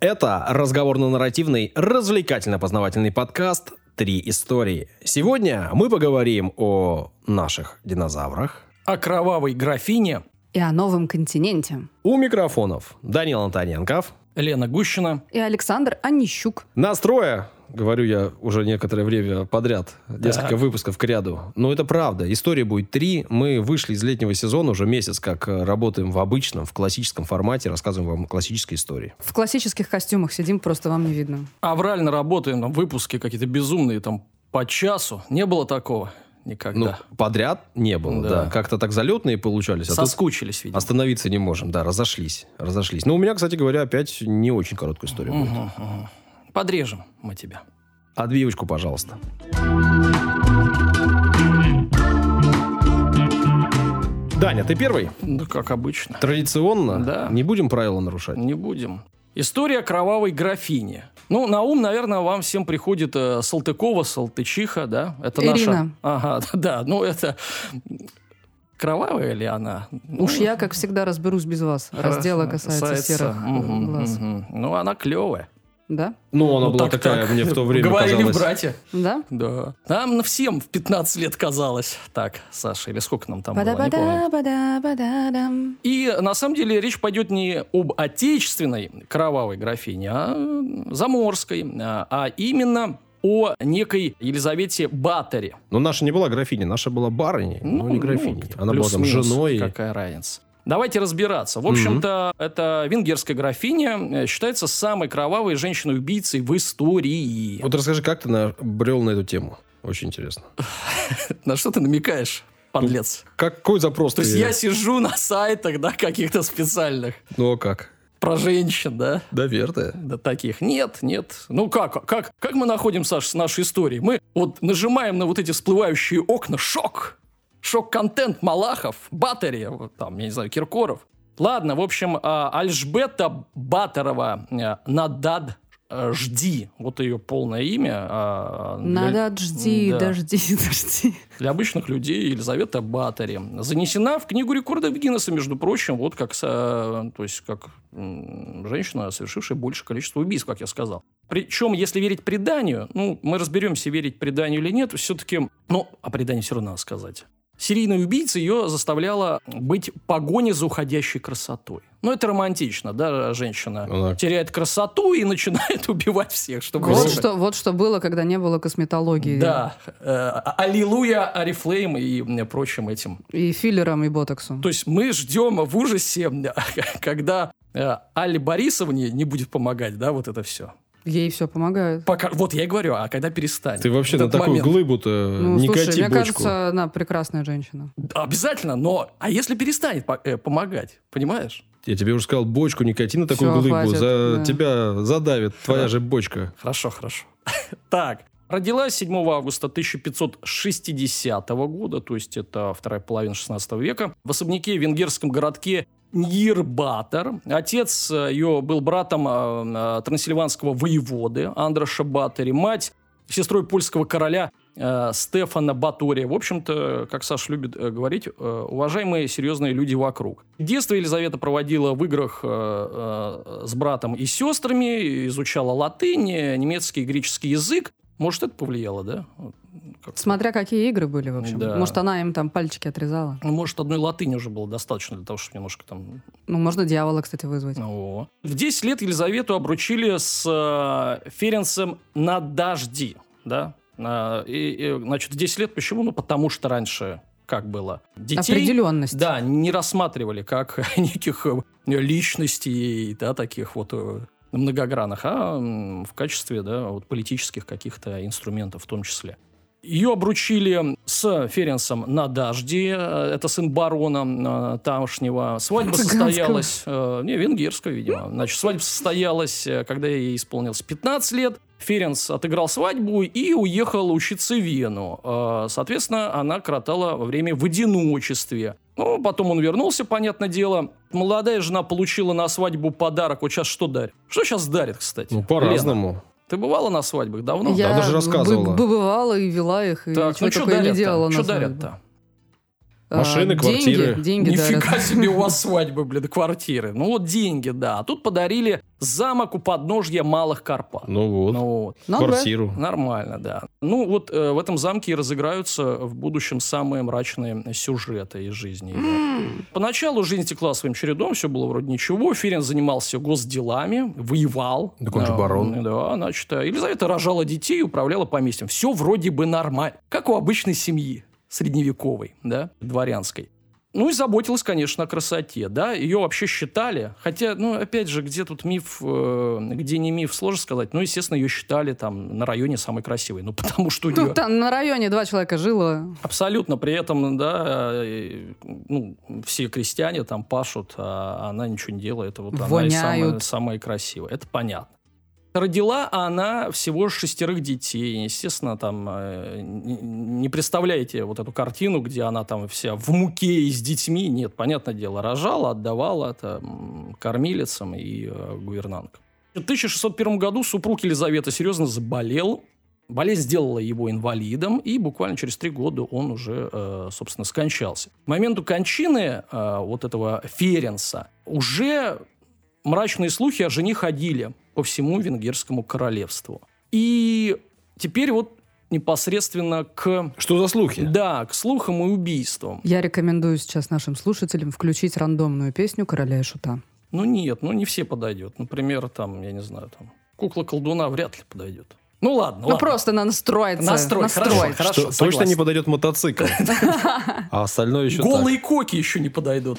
Это разговорно-нарративный, развлекательно-познавательный подкаст «Три истории». Сегодня мы поговорим о наших динозаврах, О кровавой графине И о новом континенте. у микрофонов Данил Антоненков, Лена Гущина. И Александр Онищук. Настроя, говорю я уже некоторое время подряд, несколько Так. выпусков к ряду. Но это правда. История будет три. Мы вышли из летнего сезона уже месяц, как э, работаем в обычном, в классическом формате, рассказываем вам классические истории. В классических костюмах сидим, просто вам не видно. Аврально работаем, там выпуски какие-то безумные, там по часу. Не было такого никогда. Ну, подряд не было, Да. да. Как-то так залетные получались. А Соскучились, видимо. Остановиться не можем, да, разошлись, разошлись. Но у меня, кстати говоря, опять не очень короткая история будет. Мгм, мгм. Подрежем мы тебя. Отбивочку, пожалуйста. Даня, ты первый? Ну, как обычно. Традиционно? Да. Не будем правила нарушать? Не будем. История кровавой графини. Ну, на ум, наверное, вам всем приходит э, Салтыкова, Салтычиха, да? Это наша... Ирина. Ага, да, ну это... Кровавая ли она? Ну, Уж я, как всегда, разберусь без вас. Раз дело касается серых Мгм, глаз. мгм. Ну, она клевая. Да? Ну, она Ну, была так- такая, так. мне в то время Говорили казалось... в брате. Да? Да. Нам всем в 15 лет казалось. Так, Саша, или сколько нам там было, не помню. Бада-бада-бада-бадам. И на самом деле речь пойдет не об отечественной кровавой графине, а заморской, а а именно о некой Елизавете Батаре. Но наша не была графиней, наша была барыней, но не графиней. Она была там женой. Какая разница. Давайте разбираться. В общем-то, это венгерская графиня э, считается самой кровавой женщиной-убийцей в истории. Вот расскажи, как ты набрел на эту тему? Очень интересно. На что ты намекаешь, подлец? Какой запрос То есть я сижу на сайтах, да, каких-то специальных Ну, а как? про женщин, да? Наверное. Да таких нет, нет. Ну как, как, как мы находим, Саш, с нашей историей? Мы вот нажимаем на вот эти всплывающие окна, шок. Шок-контент Малахов, Батари, там, я не знаю, Киркоров. Ладно, в общем, а, Альжбета Батарова, э, Надад э, Жди, вот ее полное имя. а, для- Надо жди, Да. дожди, дожди. для обычных людей Елизавета Батари. Занесена в книгу рекордов Гиннесса, между прочим, вот как, со- то есть как женщина, совершившая большее количество убийств, как я сказал. Причем, если верить преданию, ну, мы разберемся, верить преданию или нет, все-таки, ну, о предании все равно надо сказать. Серийная убийца ее заставляла быть в погоне за уходящей красотой. Ну, это романтично, да, женщина Она- теряет красоту и начинает убивать всех, чтобы... Вот что, вот что было, когда не было косметологии. Да, э, аллилуйя, Арифлейм и прочим этим. И филлером, и ботоксу. То есть мы ждем в ужасе, когда э, Алле Борисовне не будет помогать, да, вот это все. Ей все помогает. Пока, вот я и говорю, а когда перестанет? Ты вообще на такую момент. глыбу-то Ну, не слушай, кати мне бочку. кажется, она прекрасная женщина. Обязательно, но а если перестанет по- э, помогать, понимаешь? Я тебе уже сказал, бочку не кати на такую Всё, глыбу. хватит, за да. тебя задавит твоя же бочка. Хорошо, хорошо. Так, родилась 7 августа 1560 года, то есть это вторая половина 16 века, в особняке в венгерском городке Нирбатор. Отец э, ее был братом э, э, трансильванского воеводы Андраша Батори, мать сестрой польского короля э, Стефана Батория. В общем-то, как Саш любит э, говорить, э, уважаемые серьезные люди вокруг. Детство Елизавета проводила в играх э, э, с братом и сестрами, изучала латынь, немецкий и греческий язык. Может, это повлияло, да? Как-то. Смотря какие игры были, в общем. Да. Может, она им там пальчики отрезала. Ну, может, одной латыни уже было достаточно для того, чтобы немножко там Ну, можно дьявола, кстати, вызвать. О. В 10 лет Елизавету обручили с э, Ференцем на дожди, да? А, и, и, значит, в 10 лет почему? Ну, потому что раньше как было? Детей, Определенность. да, не рассматривали как неких э, личностей, да, таких вот э, многогранных, а в качестве, да, вот политических каких-то инструментов в том числе. Ее обручили с Ференсом на дожде. э, Это сын барона э, тамошнего. Свадьба Цыганского. состоялась... э, Не, венгерского, видимо. Значит, свадьба состоялась, э, когда ей исполнилось 15 лет. Ференс отыграл свадьбу и уехал учиться в Вену. Э, Соответственно, она кротала время в одиночестве. Ну, потом он вернулся, понятное дело. Молодая жена получила на свадьбу подарок. Вот сейчас что дарит? Что сейчас дарит, кстати? Ну, Лена, по-разному. Ты бывала на свадьбах давно? Я даже рассказывала. бы- бывала и вела их, и Так, что ну что такое не делала Что дарят-то? А, Машины, деньги, квартиры. Деньги Нифига дарят. себе у вас свадьбы, блин, квартиры. Ну вот деньги, да. А тут подарили замок у подножья Малых Карпат. Ну вот, Ну вот. Ну, да. квартиру. Нормально, да. Ну, вот э, в этом замке и разыграются в будущем самые мрачные сюжеты из жизни. его. Поначалу жизнь текла своим чередом, все было вроде ничего. Ферин занимался госделами, воевал. Так он же Э, барон. Да, значит, э, Елизавета рожала детей и управляла поместьем. Все вроде бы нормально. Как у обычной семьи средневековой, да, дворянской. Ну и заботилась, конечно, о красоте, да. Ее вообще считали, хотя, ну, опять же, где тут миф, э, где не миф, сложно сказать. Ну, естественно, ее считали там на районе самой красивой. Ну, потому что Ну, там на районе два человека жило. абсолютно при этом, да, э, ну, все крестьяне там пашут, а она ничего не делает. Вот она и самая, Воняют. самая красивая. Это понятно. Родила она всего шестерых детей. Естественно, там э, не представляете вот эту картину, где она там вся в муке и с детьми. Нет, понятное дело, рожала, отдавала это кормилицам и э, гувернанткам. В 1601 году супруг Елизаветы серьезно заболел. Болезнь сделала его инвалидом, и буквально через три года он уже, э, собственно, скончался. К моменту кончины э, вот этого Ференса уже мрачные слухи о жене ходили по всему венгерскому королевству. И теперь вот непосредственно к... Что за слухи? Да, к слухам и убийствам. Я рекомендую сейчас нашим слушателям включить рандомную песню «Короля и шута». Ну нет, ну не все подойдет. Например, там, я не знаю, там, кукла-колдуна вряд ли подойдет. Ну ладно, Ну, ладно. просто на настроиться. Настрой, настроить. хорошо, хорошо. Что, точно согласен. не подойдет мотоцикл. А остальное еще Голые коки еще не подойдут.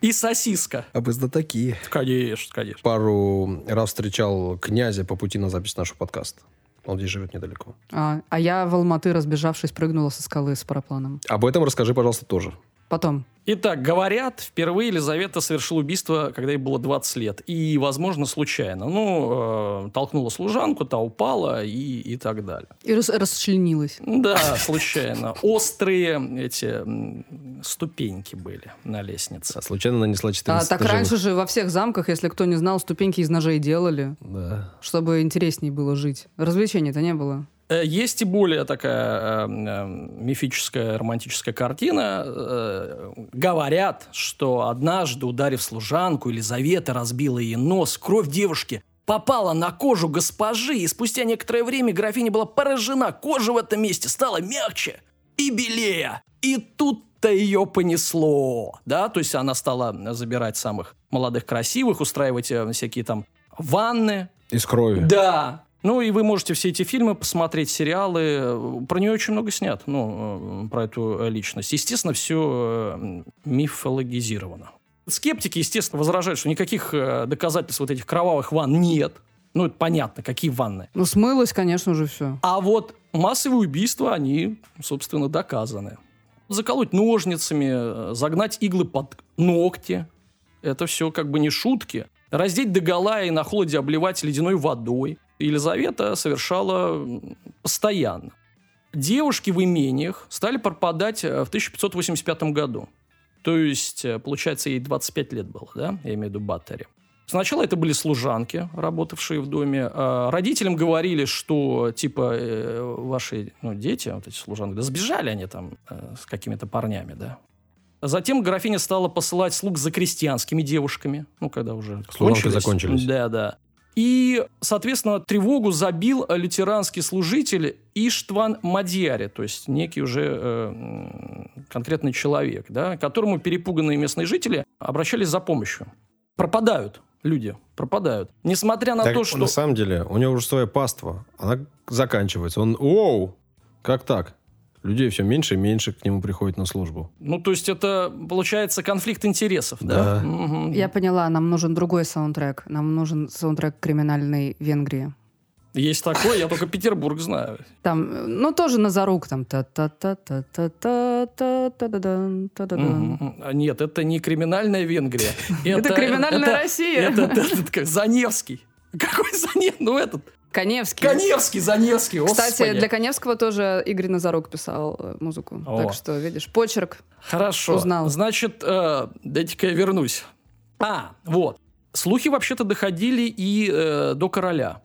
И сосиска. так. А вы такие. Конечно, конечно. Пару раз встречал князя по пути на запись нашего подкаста. Он здесь живет недалеко. А, а я в Алматы, разбежавшись, прыгнула со скалы с парапланом. Об этом расскажи, пожалуйста, тоже. Потом. Итак, говорят, впервые Елизавета совершила убийство, когда ей было 20 лет. И, возможно, случайно. Ну, э, толкнула служанку, та упала и, и так далее. И рас- расчленилась. Да, случайно. Острые эти ступеньки были на лестнице. А случайно нанесла 14 А так раньше же во всех замках, если кто не знал, ступеньки из ножей делали, Да. чтобы интереснее было жить. Развлечений-то не было. Э, Есть и более такая э, мифическая романтическая картина. Э, говорят, что однажды, ударив служанку, Елизавета разбила ей нос. Кровь девушки попала на кожу госпожи, и спустя некоторое время графиня была поражена. Кожа в этом месте стала мягче и белее. И тут-то ее понесло. Да, то есть она стала забирать самых молодых красивых, устраивать э, всякие там ванны, Из крови. да. Ну, и вы можете все эти фильмы посмотреть, сериалы. Про нее очень много снят, ну, э, про эту э, личность. Естественно, все мифологизировано. Скептики, естественно, возражают, что никаких э, доказательств вот этих кровавых ванн нет. Ну, это понятно, какие ванны. Ну, смылось, конечно же, все. А вот массовые убийства, они, собственно, доказаны. Заколоть ножницами, э, загнать иглы под ногти. Это все как бы не шутки. Раздеть догола и на холоде обливать ледяной водой. Елизавета совершала постоянно. Девушки в имениях стали пропадать э, в 1585 году. То есть, э, получается, ей 25 лет было, да? Я имею в виду Баттери. Сначала это были служанки, работавшие в доме. А Родителям говорили, что, типа, э, ваши ну, дети, вот эти служанки, да сбежали они там с какими-то парнями, да. Затем графиня стала посылать слуг за крестьянскими девушками, ну, когда уже Служанки кончились. закончились. Да, да. И, соответственно, тревогу забил лютеранский служитель Иштван Мадьяри, то есть некий уже э, конкретный человек, да, к которому перепуганные местные жители обращались за помощью. Пропадают люди, пропадают. Несмотря на Так, то, что... На самом деле, у него уже своя паства. Она заканчивается. Он, оу, как так? Людей все меньше и меньше к нему приходит на службу. Ну, то есть это, получается, конфликт интересов, да? да? Угу. Я поняла, нам нужен другой саундтрек. Нам нужен саундтрек криминальной Венгрии. Есть такой, я только Петербург знаю. Там, ну, тоже на Назарук там. Нет, это не криминальная Венгрия. Это криминальная Россия. Это Заневский. Какой Занев? Ну, этот. Каневский. Коневский, Заневский. Кстати, господи. для Коневского тоже Игорь Назарук писал э, музыку. О. Так что, видишь, почерк. Хорошо. Узнал. Значит, э, дайте-ка я вернусь. А, вот. Слухи вообще-то доходили и э, до короля.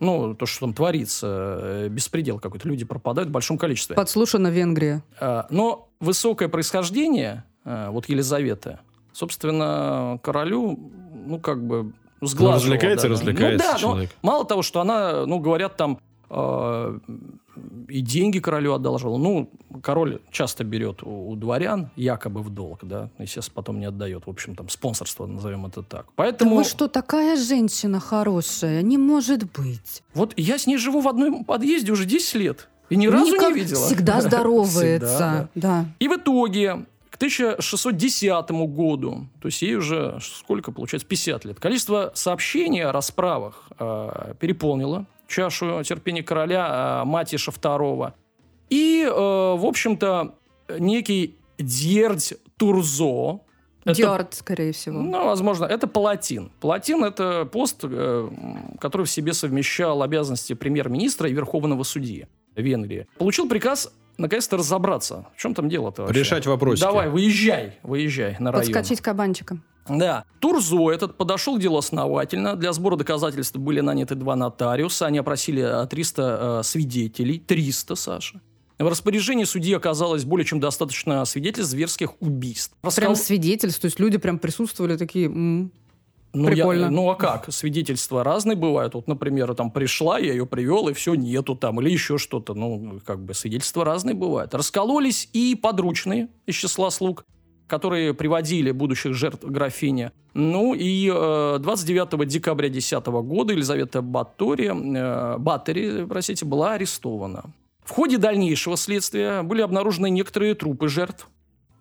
Ну, то, что там творится, э, беспредел какой-то. Люди пропадают в большом количестве. Подслушана Венгрия. А, Но высокое происхождение, э, вот Елизаветы, собственно, королю, ну, как бы сглаживал. развлекается, да. развлекается Ну, да, но человек. мало того, что она, ну, говорят, там э, и деньги королю одалживала. Ну, король часто берет у, у дворян, якобы в долг, да, естественно, потом не отдает. В общем, там, спонсорство, назовем это так. Да Поэтому вы что, такая женщина хорошая? Не может быть. вот я с ней живу в одном подъезде уже 10 лет. И ни разу Никак- не видела. Всегда здоровается. Всегда, да. И в итоге к 1610 году, то есть ей уже сколько получается, 50 лет, количество сообщений о расправах э, переполнило чашу терпения короля э, Матиша II. И, э, в общем-то, некий Дьердь Турзо, это- скорее всего. ну, возможно, это палатин. Палатин – это пост, э, который в себе совмещал обязанности премьер-министра и верховного судьи Венгрии. Получил приказ наконец-то разобраться. В чем там дело-то вообще? Решать вопросики. Давай, выезжай, выезжай на район. Подскочить кабанчиком. Да. Турзо этот подошел к делу основательно. Для сбора доказательств были наняты два нотариуса. Они опросили э, 300 э, свидетелей. 300, Саша. В распоряжении судьи оказалось более чем достаточно свидетельств зверских убийств. Прям Раскол- свидетельств, то есть люди прям присутствовали такие... м. Ну, я- Прикольно. ну, а как? Свидетельства разные бывают. Вот, например, там пришла, я ее привел, и все, нету там. Или еще что-то. Ну, как бы свидетельства разные бывают. Раскололись и подручные из числа слуг, которые приводили будущих жертв графини. Ну, и э, 29 декабря 2010 года Елизавета Батори, э, Баттери, простите, была арестована. В ходе дальнейшего следствия были обнаружены некоторые трупы жертв,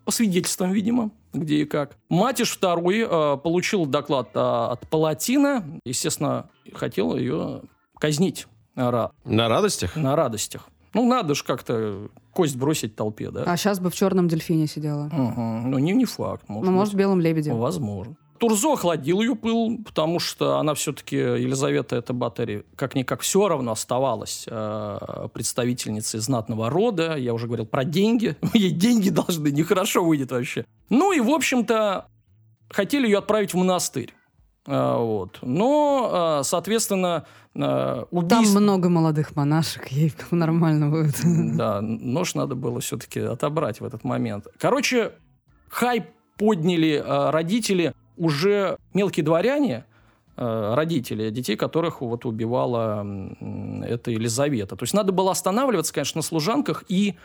по свидетельствам, видимо, где и как. Матиш II э, получил доклад э, от Палатина. Естественно, хотел ее казнить на, На радостях? на радостях. Ну, надо же как-то кость бросить толпе, да? А сейчас бы в черном дельфине сидела. Мгм. Ну, не, не факт. Может Ну, может, в белом лебеде. Возможно. Турзо охладил ее пыл, потому что она все-таки, Елизавета это Батари, как-никак все равно оставалась э, представительницей знатного рода. Я уже говорил про деньги. Ей деньги должны, нехорошо выйдет вообще. Ну и, в общем-то, хотели ее отправить в монастырь. Э, вот. Но, э, соответственно, э, Там убийство... много молодых монашек, ей нормально будет. Да, нож надо было все-таки отобрать в этот момент. Короче, хайп подняли э, родители, уже мелкие дворяне, э, родители детей, которых вот убивала эта Елизавета. То есть надо было останавливаться, конечно, на служанках и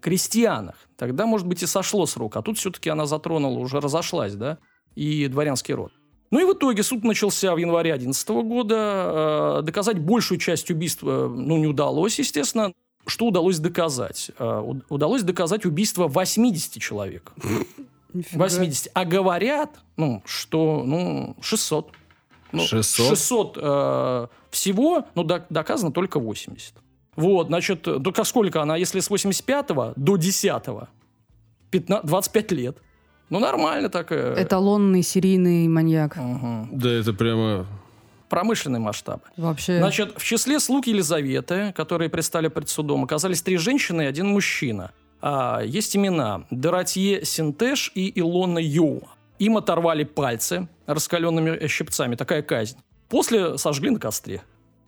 крестьянах. Тогда, может быть, и сошло с рук. А тут все-таки она затронула, уже разошлась, да, и дворянский род. Ну и в итоге суд начался в январе 2011 года. Э, Доказать большую часть убийств э, ну, не удалось, естественно. Что удалось доказать? Уд- Удалось доказать убийство 80 человек. Нифига. 80. А говорят, ну, что, ну, 600. Ну, 600? 600 э, всего, но док- доказано только 80. Вот, значит, только сколько она, если с 85 до 10 15, 25 лет. Ну, нормально так. э, Эталонный серийный маньяк. мгм. Да это прямо... Промышленный масштаб. Вообще. Значит, в числе слуг Елизаветы, которые предстали пред судом, оказались три женщины и один мужчина. А, есть имена Доротье Синтеш и Илона Йоу. Им оторвали пальцы раскаленными щипцами. Такая казнь. После сожгли на костре.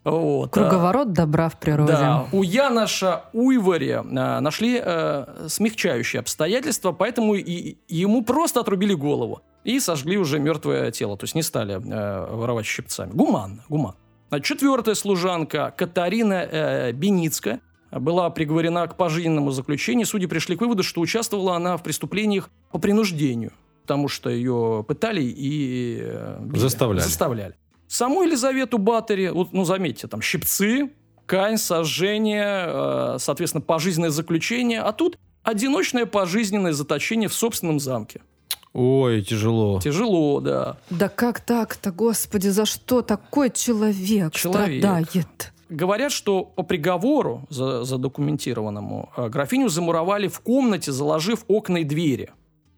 Вот. а, Круговорот добра в природе. да, у Яноша Уйвари а, нашли э, смягчающие обстоятельства, поэтому и, ему просто отрубили голову и сожгли уже мертвое тело, то есть не стали э, воровать щипцами. Гуманно, гуманно. Четвертая служанка Катарина э, Беницкая была приговорена к пожизненному заключению. Судьи пришли к выводу, что участвовала она в преступлениях по принуждению, потому что ее пытали и э, били. Заставляли. Заставляли. Саму Елизавету Баттери, вот, ну, заметьте, там щипцы, кань, сожжение, э, соответственно, пожизненное заключение, а тут одиночное пожизненное заточение в собственном замке. Ой, тяжело. Тяжело, да. Да как так-то, господи, за что такой человек, Человек. страдает? Говорят, что по приговору за- задокументированному э, графиню замуровали в комнате, заложив окна и двери.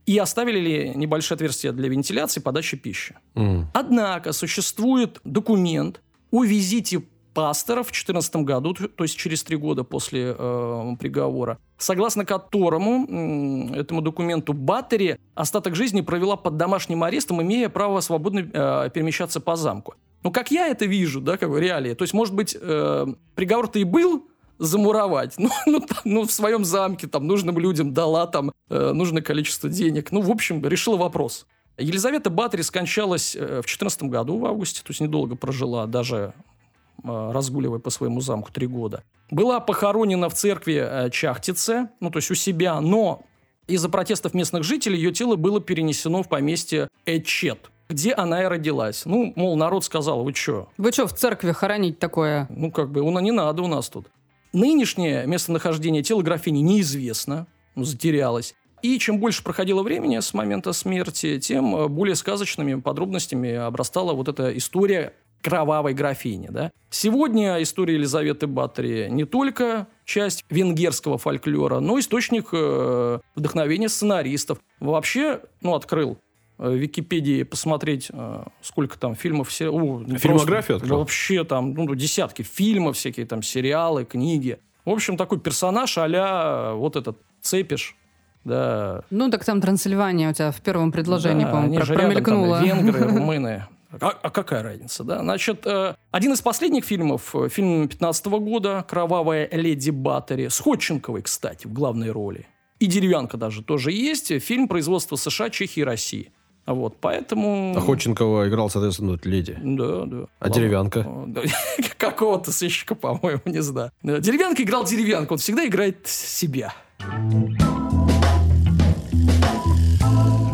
И оставили ли небольшое отверстие для вентиляции и подачи пищи. М. Однако существует документ о визите пастора в 2014 году, то есть через три года после э, приговора, согласно которому м, этому документу Баттери остаток жизни провела под домашним арестом, имея право свободно э, перемещаться по замку. Ну, как я это вижу, да, как бы реалии, то есть, может быть, э, приговор-то и был, замуровать. Ну, ну, там, ну, в своем замке, там, нужным людям дала там э, нужное количество денег. Ну, в общем, решила вопрос. Елизавета Батори скончалась э, в 14 году, в августе, то есть недолго прожила, даже э, разгуливая по своему замку три года. Была похоронена в церкви э, Чахтице, ну, то есть у себя, но из-за протестов местных жителей ее тело было перенесено в поместье Эчет, где она и родилась. Ну, мол, народ сказал, вы что? Вы что, в церкви хоронить такое? Ну, как бы, ну, не надо у нас тут. Нынешнее местонахождение тела графини неизвестно, ну, затерялось. И чем больше проходило времени с момента смерти, тем э, более сказочными подробностями обрастала вот эта история кровавой графини. Да? Сегодня история Елизаветы Баттери не только часть венгерского фольклора, но источник э, вдохновения сценаристов. Вообще, ну, открыл в Википедии посмотреть, э, сколько там фильмов... Все, о, Фильмографию открыл? Вообще там ну, десятки фильмов, всякие там сериалы, книги. В общем, такой персонаж а вот этот Цепиш, да. Ну, так там Трансильвания у тебя в первом предложении, да, по-моему, промелькнуло. Рядом, там, венгры, румыны. А, а какая разница, да? Значит, э, один из последних фильмов, э, фильм 15 года, «Кровавая леди Баттери», с Ходченковой, кстати, в главной роли. И «Деревянка» даже тоже есть. Фильм производства США, Чехии и России. Вот, поэтому... А Ходченкова играл, соответственно, ну, леди. Да, да. А деревянка? Какого-то сыщика, по-моему, не знаю. Деревянка играл деревянку, он всегда играет себя.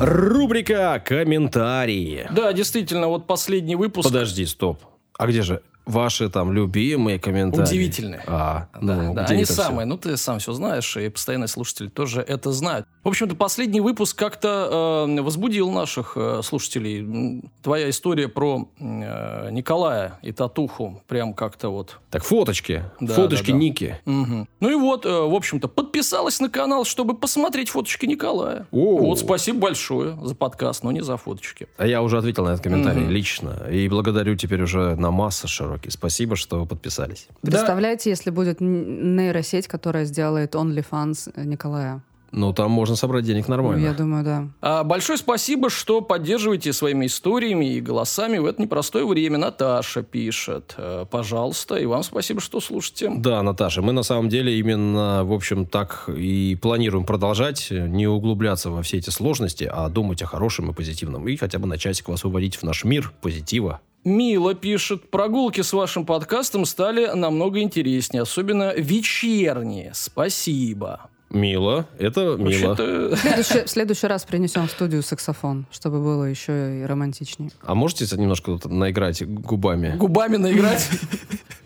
Рубрика «Комментарии». Да, действительно, вот последний выпуск. Подожди, стоп. А где же ваши там любимые комментарии? Удивительные. А, да, ну, да где они самые. Ну, ты сам все знаешь, и постоянные слушатели тоже это знают. В общем-то, последний выпуск как-то э, возбудил наших э, слушателей. Твоя история про э, Николая и Татуху прям как-то вот Так, фоточки. Да, фоточки да, да. Ники. Мгм. Ну и вот, э, в общем-то, подписалась на канал, чтобы посмотреть фоточки Николая. О. Вот спасибо большое за подкаст, но не за фоточки. А я уже ответил на этот комментарий Мгм. лично. И благодарю теперь уже на массы широкий. Спасибо, что вы подписались. Представляете, если будет нейросеть, которая сделает OnlyFans Николая? Ну, там можно собрать денег Ну, нормально. я думаю, да. А, большое спасибо, что поддерживаете своими историями и голосами в это непростое время. Наташа пишет. Э, Пожалуйста. И вам спасибо, что слушаете. Да, Наташа, мы на самом деле именно, в общем, так и планируем продолжать, не углубляться во все эти сложности, а думать о хорошем и позитивном. И хотя бы на часик вас выводить в наш мир позитива. Мила пишет. Прогулки с вашим подкастом стали намного интереснее. Особенно вечерние. Спасибо. Мило, это мило. В следующий, в следующий раз принесем в студию саксофон, чтобы было еще и романтичнее. А можете немножко тут наиграть губами? Губами наиграть.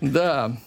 Да.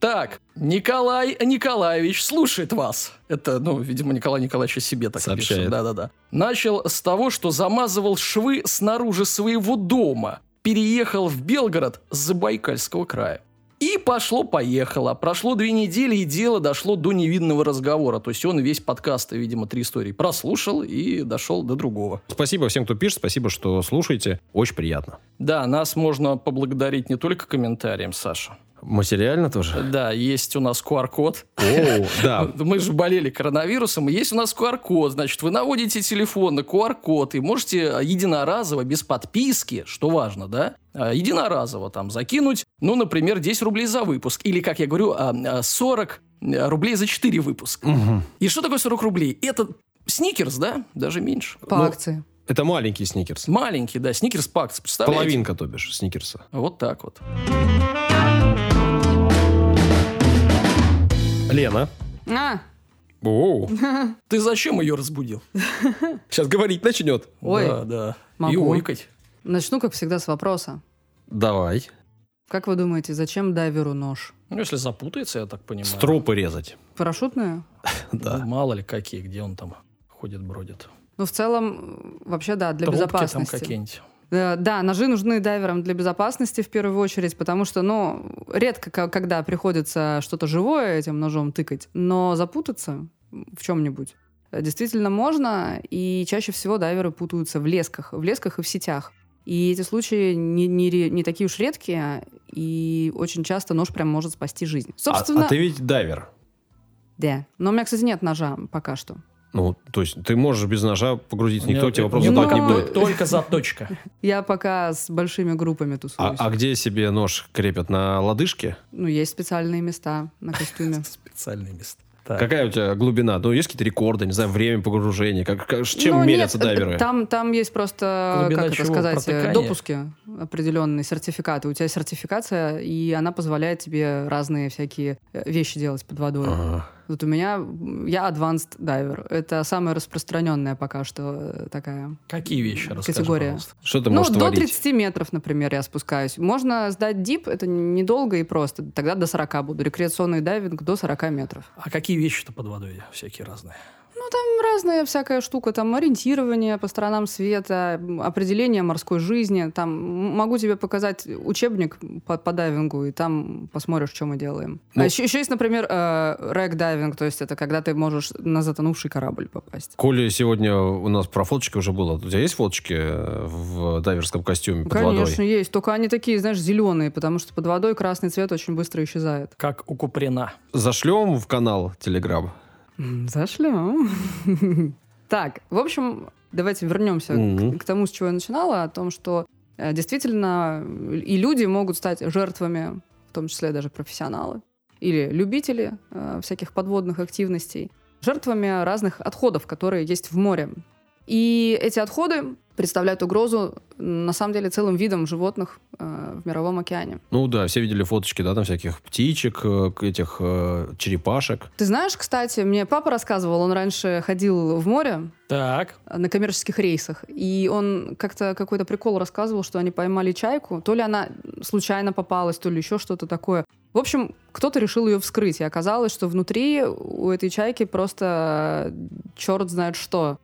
Так, Николай Николаевич слушает вас. Это, ну, видимо, Николай Николаевич о себе так Сообщает. пишет. Да-да-да. Начал с того, что замазывал швы снаружи своего дома. Переехал в Белгород с Забайкальского края. И пошло-поехало. Прошло две недели, и дело дошло до невидного разговора. То есть он весь подкаст, видимо, три истории прослушал и дошел до другого. Спасибо всем, кто пишет, спасибо, что слушаете. Очень приятно. Да, нас можно поблагодарить не только комментарием, Саша. Материально тоже? Да, есть у нас QR-код. О, да. Мы же болели коронавирусом, и есть у нас QR-код. Значит, вы наводите телефон на QR-код и можете единоразово, без подписки, что важно, да, а, единоразово там закинуть, ну, например, 10 рублей за выпуск. Или, как я говорю, а, а, 40 рублей за 4 выпуска. Мгм. И что такое 40 рублей? Это сникерс, да? Даже меньше. По Ну, акции. Это маленький сникерс. Маленький, да, сникерс по акции, представляете? Половинка, то бишь, сникерса. Вот так вот. Лена. А, Оу. Ты зачем ее разбудил? Сейчас говорить начнет. ой, Да, да. И Могу. ойкать. начну, как всегда, с вопроса. Давай. Как вы думаете, зачем дайверу нож? Ну, если запутается, я так понимаю. Стропы резать. Парашютная? Да. Ну, мало ли какие, где он там ходит, бродит. Ну, в целом, вообще, да, для Трубки там безопасности. какие-нибудь. Э, Да, ножи нужны дайверам для безопасности в первую очередь, потому что, ну, редко, ко- когда приходится что-то живое этим ножом тыкать, но запутаться в чем-нибудь э, действительно можно, и чаще всего дайверы путаются в лесках, в лесках и в сетях. И эти случаи не, не, не такие уж редкие, и очень часто нож прям может спасти жизнь. А, Собственно, а ты ведь дайвер. да. Но у меня, кстати, нет ножа пока что. Ну, то есть ты можешь без ножа погрузиться, никто тебе вопрос не задать не только- будет. Только заточка. Я пока с большими группами А, тусуюсь. а где себе нож крепят? На лодыжке? Ну, есть специальные места на костюме. Специальные места. Так. Какая у тебя глубина? Ну, есть какие-то рекорды, не знаю, время погружения? Как, как- с чем Ну, мерятся нет, дайверы? Там, там есть просто, Глубина как это чего? сказать, э, Протыкания? допуски определенные, сертификаты. У тебя сертификация, и она позволяет тебе разные всякие э, вещи делать под водой. Ага. Вот у меня, я advanced diver. Это самая распространенная пока что э, такая Какие вещи? Расскажи, Категория. пожалуйста. Что ты ну, можешь до творить? 30 метров, например, я спускаюсь. Можно сдать дип, это недолго и просто. Тогда до 40 буду. Рекреационный дайвинг до 40 метров. А какие вещи-то под водой всякие разные? Ну, там разная всякая штука. Там ориентирование по сторонам света, определение морской жизни. Там могу тебе показать учебник по, по дайвингу, и там посмотришь, что мы делаем. Ну- А еще, еще есть, например, рэк-дайвинг, то есть это когда ты можешь на затонувший корабль попасть. Коля, сегодня у нас про фоточки уже было. У тебя есть фоточки э, в дайверском костюме под Конечно, водой? есть. Только они такие, знаешь, зеленые, потому что под водой красный цвет очень быстро исчезает. Как у Куприна. Зашлем в канал Телеграм. Зашлем. Так, в общем, давайте вернемся к тому, с чего я начинала, о том, что э, действительно и люди могут стать жертвами, в том числе даже профессионалы или любители э, всяких подводных активностей, жертвами разных отходов, которые есть в море. И эти отходы представляют угрозу, на самом деле, целым видам животных э, в мировом океане. Ну да, все видели фоточки, да, там всяких птичек, э, этих э, черепашек. Ты знаешь, кстати, мне папа рассказывал, он раньше ходил в море, Так. на коммерческих рейсах. И он как-то какой-то прикол рассказывал, что они поймали чайку. То ли она случайно попалась, то ли еще что-то такое. В общем, кто-то решил ее вскрыть. И оказалось, что внутри у этой чайки просто черт знает что.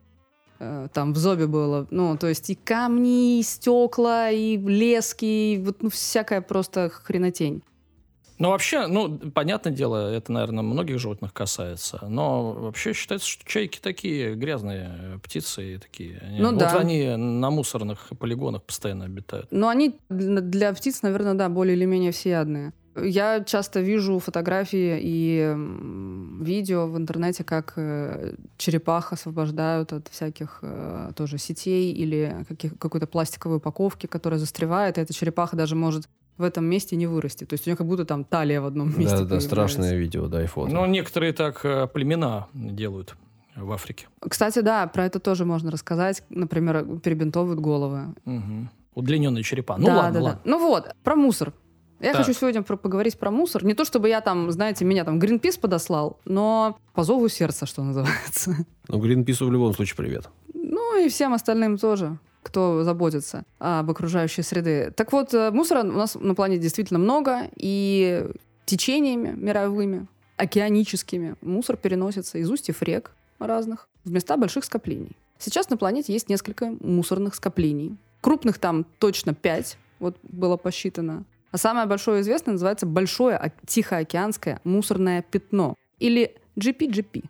Э, Там в зобе было. Ну, то есть и камни, и стекла, и лески, и вот ну, всякая просто хренотень. Ну, вообще, ну, понятное дело, это, наверное, многих животных касается. Но вообще считается, что чайки такие грязные э, птицы и такие. Они- Ну вот да. они на мусорных полигонах постоянно обитают. Но они для птиц, наверное, да, более или менее всеядные. Я часто вижу фотографии и видео в интернете, как э, черепах освобождают от всяких э, тоже сетей или каких, какой-то пластиковой упаковки, которая застревает, и эта черепаха даже может в этом месте не вырасти. То есть у нее как будто там талия в одном месте Да, да, появляется. страшное видео, да, и фото. Ну, некоторые так э, племена делают в Африке. Кстати, да, про это тоже можно рассказать. Например, перебинтовывают головы. Мгм. Удлиненные черепа. Ну да, ладно, да, да. ладно. Ну вот, про мусор. Я Так. хочу сегодня про- поговорить про мусор. Не то чтобы я там, знаете, меня там Гринпис подослал, но по зову сердца, что называется. Ну, Гринпису в любом случае привет. Ну и всем остальным тоже кто заботится об окружающей среде. Так вот, э, мусора у нас на планете действительно много, и течениями мировыми, океаническими мусор переносится из устьев рек разных в места больших скоплений. Сейчас на планете есть несколько мусорных скоплений. Крупных там точно пять, вот было посчитано. А самое большое известное называется Большое Тихоокеанское мусорное пятно, или GPGP.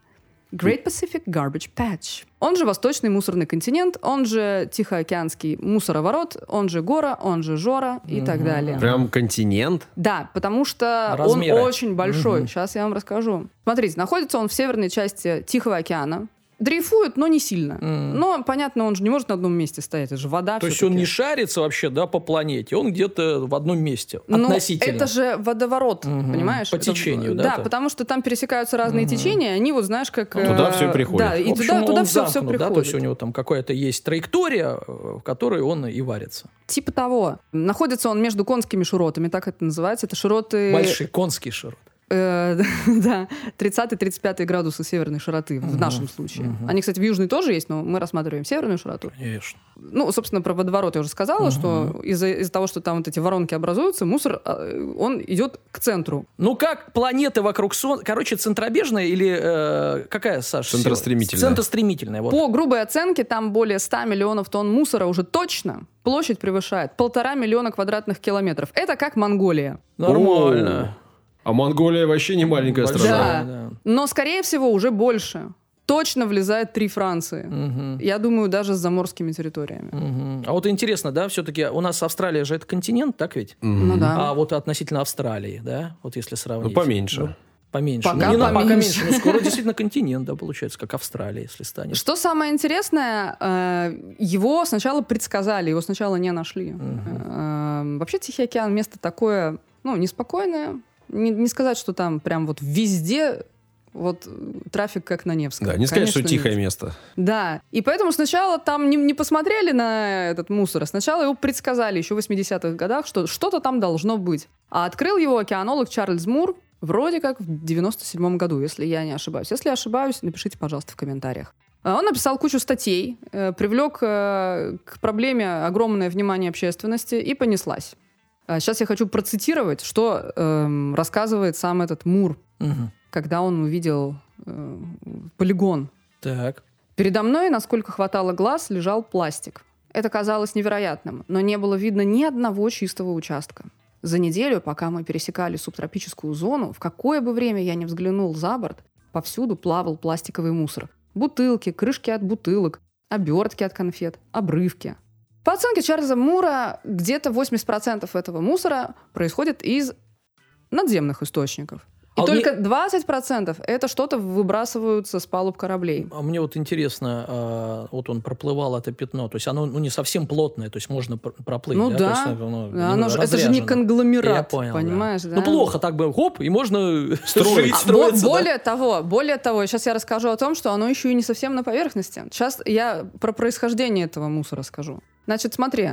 Great Pacific Garbage Patch. Он же Восточный мусорный континент, он же Тихоокеанский мусороворот, он же Гора, он же Жора и так Мгм. далее. Прям континент? Да, потому что Размеры. он очень большой. Мгм. Сейчас я вам расскажу. Смотрите, находится он в северной части Тихого океана. Дрейфует, но не сильно. Мгм. Но, понятно, он же не может на одном месте стоять. Это же вода То есть он не шарится вообще, да, по планете, он где-то в одном месте, Ну, относительно. это же водоворот, Мгм. понимаешь? По Это- течению, да, Да, это? потому что там пересекаются разные Мгм. течения, они вот, знаешь, как... Ну, туда э, всё и приходит. Да, и В общем, туда, туда все, все приходит. да, то есть у него там какая-то есть траектория, э, в которой он и варится. Типа того. Находится он между конскими широтами, так это называется. Это широты... Большой конский широт. Э, да, 30-35 градусы северной широты в нашем случае. Они, кстати, в южной тоже есть, но мы рассматриваем северную широту. Конечно. Ну, собственно, про водоворот я уже сказала, что из-за из того, что там вот эти воронки образуются, мусор, э, он идет к центру. Ну, как планеты вокруг Солнца... Короче, центробежная или... э, какая, Саша? Центростремительная. Центростремительная. По грубой оценке, там более 100 миллионов тонн мусора уже точно. Площадь превышает полтора миллиона квадратных километров. Это как Монголия. Нормально. А Монголия вообще не маленькая Большая, страна. Да. Но, скорее всего, уже больше. Точно влезает три Франции. Мгм. Я думаю, даже с заморскими территориями. Мгм. А вот интересно, да, все-таки у нас Австралия же это континент, так ведь? Мгм. Ну да. А вот относительно Австралии, да, вот если Ну, сравнить. поменьше. Ну, Поменьше. Пока ну, не на- пока поменьше. меньше. Но скоро действительно континент, да, получается, как Австралия, если станет. Что самое интересное, э, его сначала предсказали, его сначала не нашли. Э, Вообще Тихий океан место такое, ну, неспокойное. Не, не сказать, что там прям вот везде вот трафик как на Невском. Да, не сказать, что Конечно, тихое нет. место. Да, и поэтому сначала там не, не посмотрели на этот мусор, а сначала его предсказали еще в 80-х годах, что что-то там должно быть. А открыл его океанолог Чарльз Мур вроде как в 97 году, если я не ошибаюсь. Если ошибаюсь, напишите, пожалуйста, в комментариях. А Он написал кучу статей, э, привлек э, к проблеме огромное внимание общественности и понеслась. А Сейчас я хочу процитировать, что эм, рассказывает сам этот Мур, Мгм. когда он увидел э, полигон Так. Передо мной, насколько хватало глаз, лежал пластик. Это казалось невероятным, но не было видно ни одного чистого участка. За неделю, пока мы пересекали субтропическую зону, в какое бы время я ни взглянул за борт, повсюду плавал пластиковый мусор. Бутылки, крышки от бутылок, обертки от конфет, обрывки. По оценке Чарльза Мура, где-то 80% этого мусора происходит из надземных источников. И А только 20% это что-то выбрасываются с палуб кораблей. А мне вот интересно, а, вот он проплывал это пятно, то есть оно ну, не совсем плотное, то есть можно пр- проплыть. Ну да? да. Есть, оно, Да, оно же- это же не конгломерат, Я понял, да. понимаешь, да? Ну плохо так бы, хоп, и можно Строить. жить, А, строиться, да. более того, более того, сейчас я расскажу о том, что оно еще и не совсем на поверхности. Сейчас я про происхождение этого мусора скажу. Значит, смотри,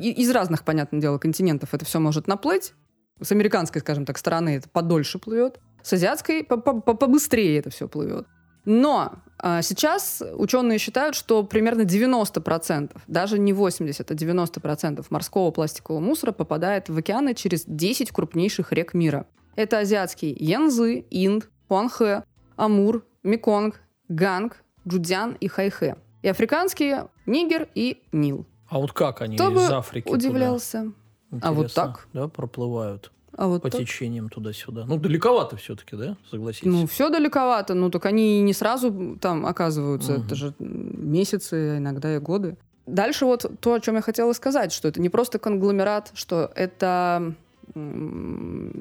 из разных, понятное дело, континентов это все может наплыть. С американской, скажем так, стороны это подольше плывет. С азиатской по- по- по- побыстрее это все плывет. Но а, сейчас ученые считают, что примерно 90%, даже не 80%, а 90% морского пластикового мусора попадает в океаны через 10 крупнейших рек мира. Это азиатские Янзы, Инд, Хуанхэ, Амур, Меконг, Ганг, Джудзян и Хайхэ. И африканские Нигер и Нил. А вот как они Кто из Африки туда? Удивлялся. А вот так? Да, проплывают А вот по так? течениям туда-сюда. Ну, далековато все-таки, да, согласитесь? Ну, все далековато, ну, так они не сразу там оказываются. Мгм. Это же месяцы, иногда и годы. Дальше вот то, о чем я хотела сказать, что это не просто конгломерат, что это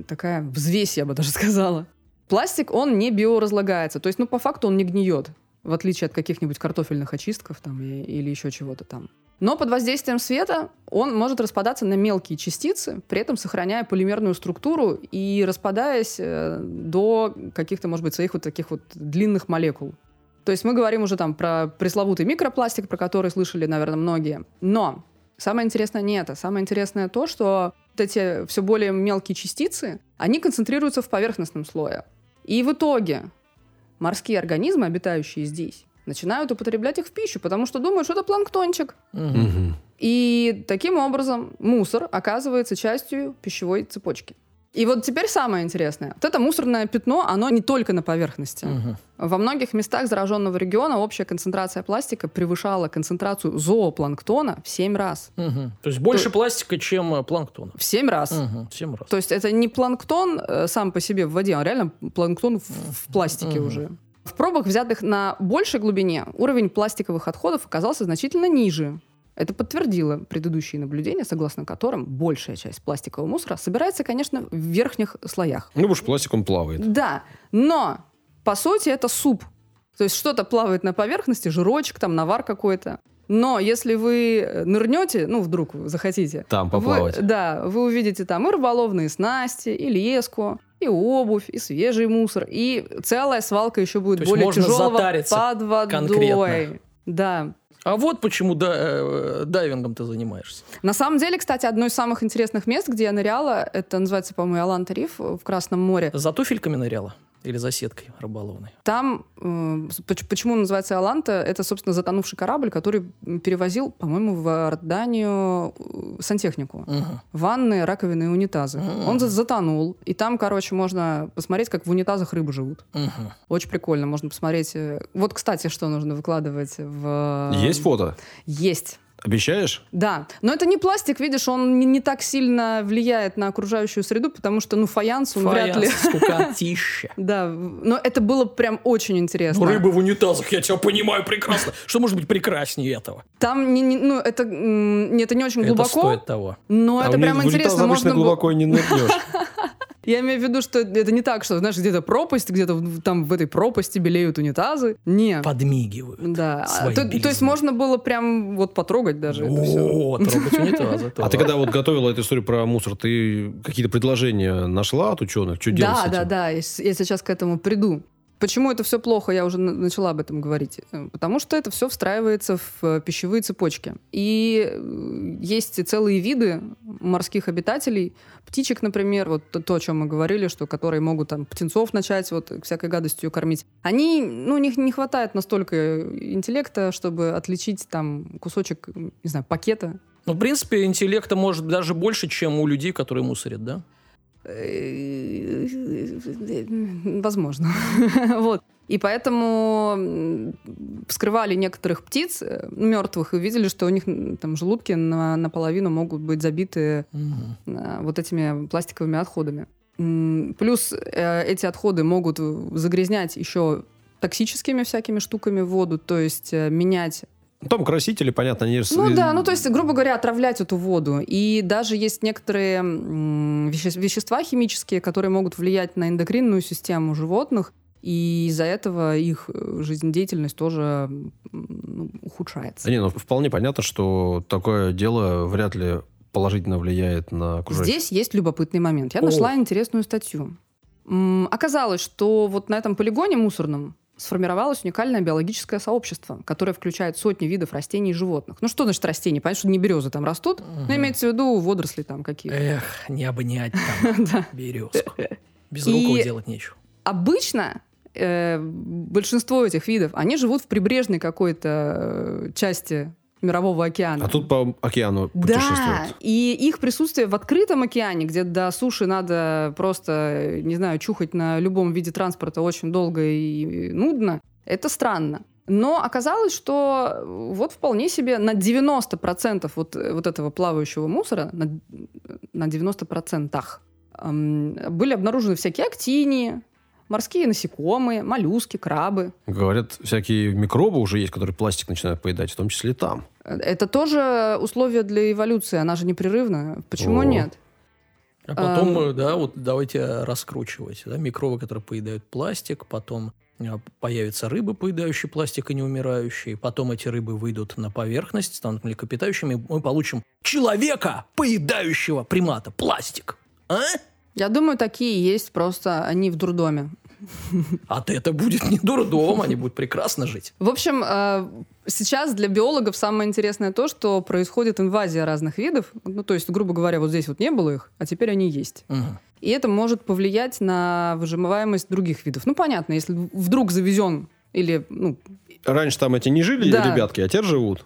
такая взвесь, я бы даже сказала. Пластик, он не биоразлагается. То есть, ну, по факту он не гниет, в отличие от каких-нибудь картофельных очистков там, или еще чего-то там. Но под воздействием света он может распадаться на мелкие частицы, при этом сохраняя полимерную структуру и распадаясь э, до каких-то, может быть, своих вот таких вот длинных молекул. То есть мы говорим уже там про пресловутый микропластик, про который слышали, наверное, многие. Но самое интересное не это. Самое интересное то, что вот эти все более мелкие частицы, они концентрируются в поверхностном слое. И в итоге морские организмы, обитающие здесь, начинают употреблять их в пищу, потому что думают, что это планктончик. Мгм. И таким образом мусор оказывается частью пищевой цепочки. И вот теперь самое интересное. Вот это мусорное пятно, оно не только на поверхности. Мгм. Во многих местах зараженного региона общая концентрация пластика превышала концентрацию зоопланктона в 7 раз. Мгм. То есть больше пластика, чем э, планктона. В 7 раз. Мгм. Семь раз. То есть это не планктон э, сам по себе в воде, а реально планктон в, в пластике Мгм. уже. В пробах, взятых на большей глубине, уровень пластиковых отходов оказался значительно ниже. Это подтвердило предыдущие наблюдения, согласно которым большая часть пластикового мусора собирается, конечно, в верхних слоях. Ну, уж пластик он плавает. Да, но по сути это суп. То есть что-то плавает на поверхности, жирочек, там навар какой-то. Но если вы нырнете, ну, вдруг вы захотите, Там вы- поплавать. да, вы увидите там и рыболовные снасти, и леску, и обувь, и свежий мусор, и целая свалка еще будет То более можно тяжелого под водой. конкретно. Да. А вот почему да- э, дайвингом ты занимаешься. На самом деле, кстати, одно из самых интересных мест, где я ныряла, это называется, по-моему, Аланта Риф в Красном море. За туфельками ныряла? Или за сеткой рыболовной? Там, э, поч- почему он называется Аланта, это, собственно, затонувший корабль, который перевозил, по-моему, в Иорданию э, сантехнику. Мгм. Ванны, раковины и унитазы. Мгм. Он за- затонул. И там, короче, можно посмотреть, как в унитазах рыбы живут. Мгм. Очень прикольно. Можно посмотреть. э, Вот, кстати, что нужно выкладывать в... Есть фото? Есть. Обещаешь? Да, но это не пластик, видишь, он не, не так сильно влияет на окружающую среду, потому что, ну, фаянс, он вряд ли... Фаянс, скукотища. Да, но это было прям очень интересно. Ну, рыбы в унитазах, я тебя понимаю прекрасно. Что может быть прекраснее этого? Там, не, не- ну, это, это не очень Это глубоко, стоит того. но А это прям интересно. обычно Можно было- глубоко не нырнешь. Я имею в виду, что это не так, что, знаешь, где-то пропасть, где-то там в этой пропасти белеют унитазы. Не. Подмигивают. Да. То, то есть можно было прям вот потрогать даже это все. О, трогать унитазы. А ты когда вот готовила эту историю про мусор, ты какие-то предложения нашла от ученых? Что делать с Да, этим? да, да, я сейчас к этому приду. Почему это все плохо, я уже на- начала об этом говорить. Э, Потому что это все встраивается в э, пищевые цепочки. И э, есть целые виды морских обитателей, птичек, например, вот то, о чем мы говорили, что которые могут там птенцов начать вот всякой гадостью кормить. Они, ну, у них не хватает настолько интеллекта, чтобы отличить там кусочек, не знаю, пакета Ну, в принципе, интеллекта может даже больше, чем у людей, которые мусорят, да? Э, Возможно. вот. И поэтому вскрывали некоторых птиц э, мертвых и видели, что у них там желудки на, наполовину могут быть забиты э, вот этими пластиковыми отходами. Плюс э, эти отходы могут загрязнять еще токсическими всякими штуками воду, то есть менять Там красители, понятно, они... рас- ну да, ну то есть, грубо говоря, отравлять эту воду. И даже есть некоторые веще- вещества химические, которые могут влиять на эндокринную систему животных, и из-за этого их э, жизнедеятельность тоже ну, ухудшается. Не, ну вполне понятно, что такое дело вряд ли положительно влияет на окружающих. Здесь есть любопытный момент. Я О. нашла интересную статью. Оказалось, что вот на этом полигоне мусорном сформировалось уникальное биологическое сообщество, которое включает сотни видов растений и животных. Ну что значит растения? Понятно, что не березы там растут, но Мгм. имеется в виду водоросли там какие-то. Эх, не обнять там березку. Без руков делать нечего. Обычно э, большинство этих видов, они живут в прибрежной какой-то э, части мирового океана. А тут по океану Да, путешествуют. и их присутствие в открытом океане, где до суши надо просто, не знаю, чухать на любом виде транспорта очень долго и нудно, это странно. Но оказалось, что вот вполне себе на 90% вот, вот этого плавающего мусора, на, на 90% эм, были обнаружены всякие актинии, морские насекомые, моллюски, крабы. Говорят, всякие микробы уже есть, которые пластик начинают поедать, в том числе и там. Это тоже условие для эволюции, она же непрерывная. Почему О. нет? А потом, э, да, вот давайте раскручивать. Да, микробы, которые поедают пластик, потом э, появятся рыбы, поедающие пластик и не умирающие. Потом эти рыбы выйдут на поверхность, станут млекопитающими, и мы получим человека, поедающего примата, пластик. А? Я думаю, такие есть, просто они в дурдоме. А то это будет не дурдом, они будут прекрасно жить. В общем, э, сейчас для биологов самое интересное то, что происходит инвазия разных видов. Ну, то есть, грубо говоря, вот здесь вот не было их, а теперь они есть. Мгм. И это может повлиять на выжимаемость других видов. Ну, понятно, если вдруг завезен или ну, Раньше там эти не жили Да. ребятки, а теперь живут.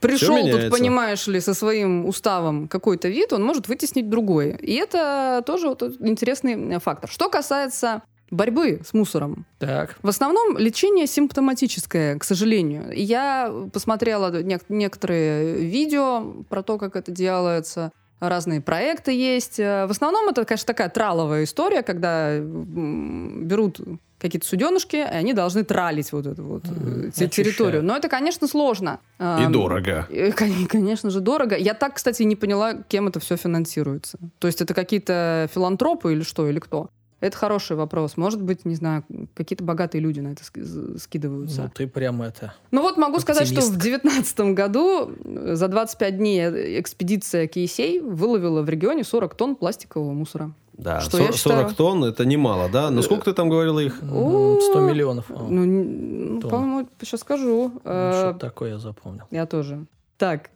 пришел тут, понимаешь ли, со своим уставом какой-то вид, он может вытеснить другой. И это тоже вот интересный э, фактор. Что касается борьбы с мусором, Так. В основном лечение симптоматическое, к сожалению. Я посмотрела нек- некоторые видео про то, как это делается. Разные проекты есть. Э, В основном это, конечно, такая траловая история, когда берут какие-то суденышки, и они должны тралить вот эту вот э, те- территорию. Но это, конечно, сложно. И Ам, дорого. Э, кон- Конечно же, дорого. Я так, кстати, не поняла, кем это все финансируется. То есть это какие-то филантропы или что, или кто? Это хороший вопрос. Может быть, не знаю, какие-то богатые люди на это ски- скидываются. Ну, ты прям это... Ну вот могу сказать, что в Оптимистка. 2019 году э, за 25 дней э, экспедиция Кейсей выловила в регионе 40 тонн пластикового мусора. Да, Что сор- я считаю- 40 тонн это немало, да? Ну сколько ты там говорила их? м, 100 миллионов. Ну, н- ну, по-моему, сейчас скажу. ну, Э, Что-то такое я запомнил. Я тоже. Так.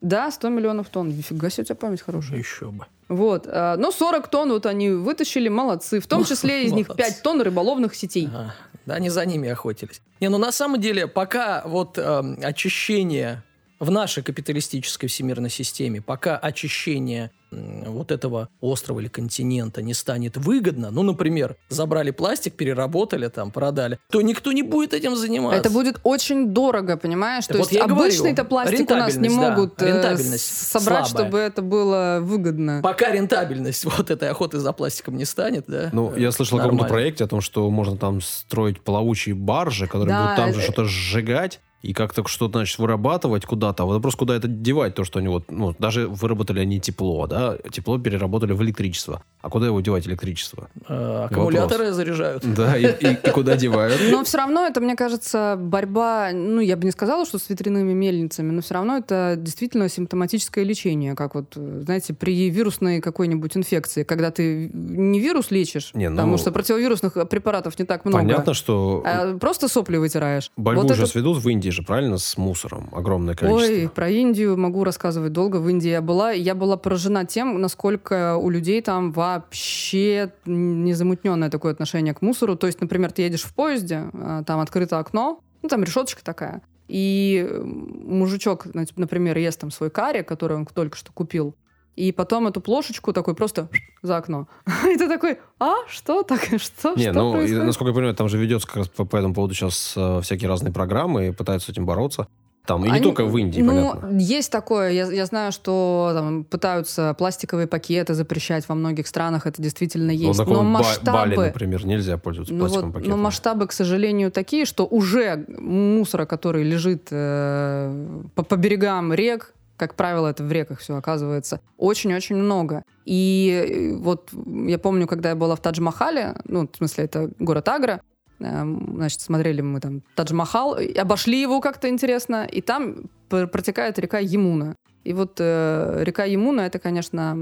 Да, 100 миллионов тонн. Нифига себе, у тебя память хорошая. Еще бы. Вот. э, Ну, 40 тонн вот они вытащили, молодцы. В том числе из них Молодцы. 5 тонн рыболовных сетей. Ага. Да, они за ними охотились. Не, ну на самом деле, пока вот эм, очищение в нашей капиталистической всемирной системе, пока очищение вот этого острова или континента не станет выгодно, ну, например, забрали пластик, переработали там, продали, то никто не будет этим заниматься. Это будет очень дорого, понимаешь? Так То вот есть я и говорю, обычный-то пластик у нас не да, могут э, собрать, слабая. чтобы это было выгодно. Пока рентабельность вот этой охоты за пластиком не станет, да? Ну, я слышал о каком-то проекте о том, что можно там строить плавучие баржи, которые Да, будут там же э, что-то сжигать и как-то что-то, значит, вырабатывать куда-то. А Вот вопрос, куда это девать, то, что они вот, ну, даже выработали они тепло, да, тепло переработали в электричество. А куда его девать электричество? Э, аккумуляторы заряжают. Да, и, и- и куда девают? Но все равно это, мне кажется, борьба, ну, я бы не сказала, что с ветряными мельницами, но все равно это действительно симптоматическое лечение, как вот, знаете, при вирусной какой-нибудь инфекции, когда ты не вирус лечишь, Не, ну, потому что противовирусных препаратов не так много. Понятно, что а просто сопли вытираешь. борьбу Вот уже это- ведут в Индии же, правильно, с мусором. Огромное количество. Ой, про Индию могу рассказывать долго. В Индии я была, я была поражена тем, насколько у людей там вообще незамутненное такое отношение к мусору. То есть, например, ты едешь в поезде, а, там открыто окно, ну там решеточка такая, и мужичок, например, ест там свой карри, который он только что купил, и потом эту плошечку такой просто за окно. И ты такой, а, что так, что, Не, что ну, и, насколько я понимаю, там же ведется как раз по, по этому поводу сейчас э, всякие разные программы и пытаются с этим бороться. Там, и не Они- только в Индии, ну, понятно. есть такое. Я, я знаю, что там, пытаются пластиковые пакеты запрещать во многих странах. Это действительно Ну, есть. на но масштабы... Бали, например, нельзя пользоваться ну пластиковым вот, но пакетом. масштабы, к сожалению, такие, что уже мусора, который лежит э, по, по берегам рек, как правило, это в реках все оказывается, очень-очень много. И э, вот я помню, когда я была в Тадж-Махале, ну, в смысле, это город Агра, эм, значит, смотрели мы там Тадж-Махал, обошли его как-то интересно, и там пр- протекает река Емуна. И вот э, река Емуна это, конечно,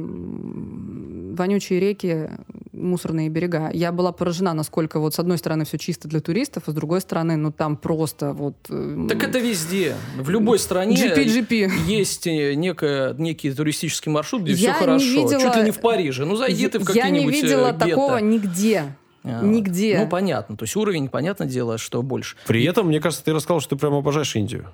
вонючие реки, мусорные берега. Я была поражена, насколько вот с одной стороны все чисто для туристов, а с другой стороны, ну там просто вот... э, Так это везде. В любой стране GP-GP. есть э, некое, некий туристический маршрут, где Я все не хорошо. видела- Чуть ли не в Париже. Ну, зайди ты в Я не какие-нибудь э, видела гетто. такого нигде. А, нигде. Ну, понятно. То есть уровень, понятное дело, что больше. При этом, мне кажется, ты рассказал, что ты прям обожаешь Индию.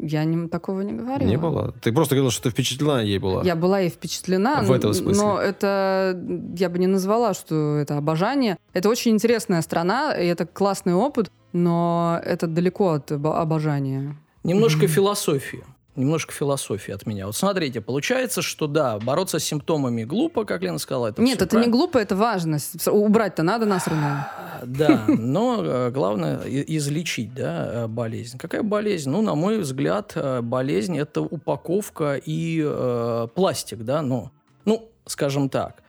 Я не, такого не говорила. Не было? Ты просто говорила, что ты впечатлена ей была. Я была и впечатлена, В этом смысле. но это я бы не назвала, что это обожание. Это очень интересная страна, и это классный опыт, но это далеко от обо- обожания. Немножко философии. Немножко философии от меня. Вот смотрите, получается, что да, бороться с симптомами глупо, как Лена сказала. Это Нет, это не правильно. глупо, это важно. С- Убрать-то надо насрано. Да, но э, главное излечить да, э, болезнь. Какая болезнь? Ну, на мой взгляд, э, болезнь это упаковка и э, пластик, да, но, ну, скажем так.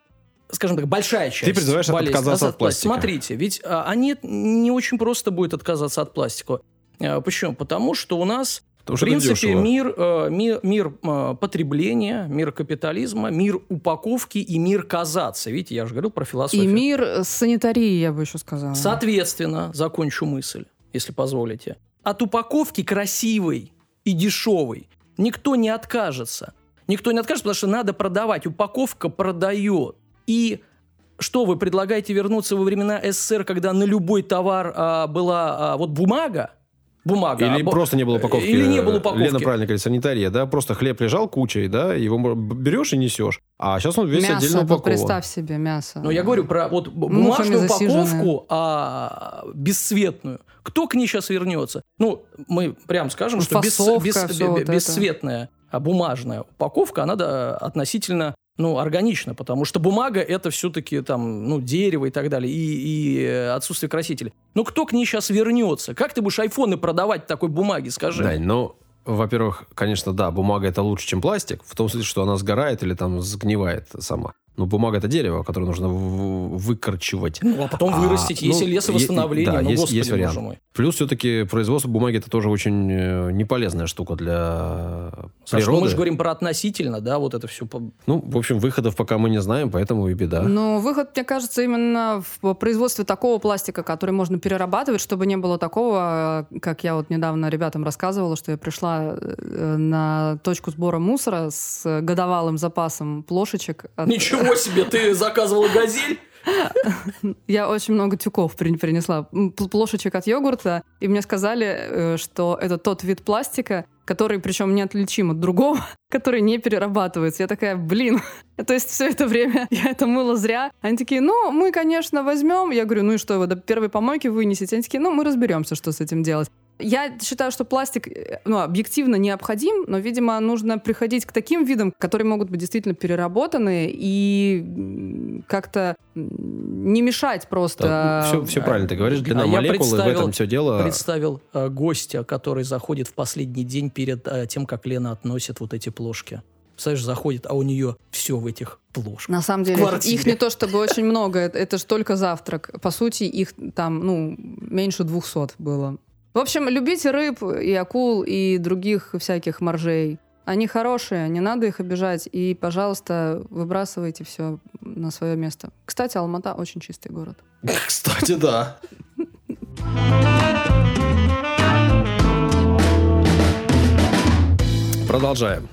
Скажем так, большая часть. призываешь болезни отказаться от пластика. Смотрите, ведь а, они не очень просто будет отказаться от пластика. Почему? Потому что у нас Потому в принципе, мир, э, мир, мир э, потребления, мир капитализма, мир упаковки и мир казаться. Видите, я же говорил про И философию. мир санитарии, я бы еще сказала. Соответственно, закончу мысль, если позволите. От упаковки красивой и дешевой никто не откажется. Никто не откажется, потому что надо продавать. Упаковка продает. И что, вы предлагаете вернуться во времена СССР, когда на любой товар а, была а, вот бумага? Бумага. Или А, просто не было упаковки. Или не было упаковки. Лена правильно говорит, санитария, да? Просто хлеб лежал кучей, да? Его берешь и несешь. А сейчас он весь отдельно мясо, вот упакован. представь себе мясо. Но я говорю про вот бумажную упаковку, а, бесцветную. Кто к ней сейчас вернется? Ну, мы прям скажем, что бес- Фасовка, бес- всё вот это. бесцветная а бумажная упаковка, она да, относительно ну, органична, потому что бумага это все-таки там, ну, дерево и так далее, и, и э, отсутствие красителей. Но кто к ней сейчас вернется? Как ты будешь айфоны продавать такой бумаге, скажи? Дань, ну, во-первых, конечно, да, бумага это лучше, чем пластик, в том смысле, что она сгорает или там сгнивает сама. Но бумага это дерево, которое нужно выкорчевать. Ну, а потом А, вырастить. ну, Есть и е- лесовосстановление. да, ну, есть- господи, есть вариант. боже мой. Плюс все-таки производство бумаги это тоже очень э, неполезная штука для Саш, ну, природы. мы же говорим про относительно, да, вот это все. Ну, в общем, выходов пока мы не знаем, поэтому и беда. Но выход, мне кажется, именно в производстве такого пластика, который можно перерабатывать, чтобы не было такого, э, как я вот недавно ребятам рассказывала, что я пришла э, на точку сбора мусора с годовалым запасом плошечек. от- Ничего себе, ты заказывала газель? Я очень много тюков при- принесла, плошечек от йогурта, и мне сказали, э, что это тот вид пластика, который причем неотличим от другого, который не перерабатывается. Я такая, блин, то есть все это время я это мыла зря. Они такие, ну, мы, конечно, возьмем. Я говорю, ну и что, вы до первой помойки вынесете? Они такие, ну, мы разберемся, что с этим делать. Я считаю, что пластик э, ну, объективно необходим, но, видимо, нужно приходить к таким видам, которые могут быть действительно переработаны и как-то не мешать просто. все, все правильно ты говоришь, длина А я молекулы, в этом все дело. Представил э, гостя, который заходит в последний день перед э, тем, как Лена относит вот эти плошки. Представляешь, заходит, а у нее все в этих плошках. На самом деле, квартире. их не то чтобы очень много, это, это же только завтрак. По сути, их там, ну, меньше 200 было. В общем, любите рыб и акул, и других всяких моржей. Они хорошие, не надо их обижать. И, пожалуйста, выбрасывайте все на свое место. Кстати, Алмата очень чистый город. Кстати, да. Продолжаем.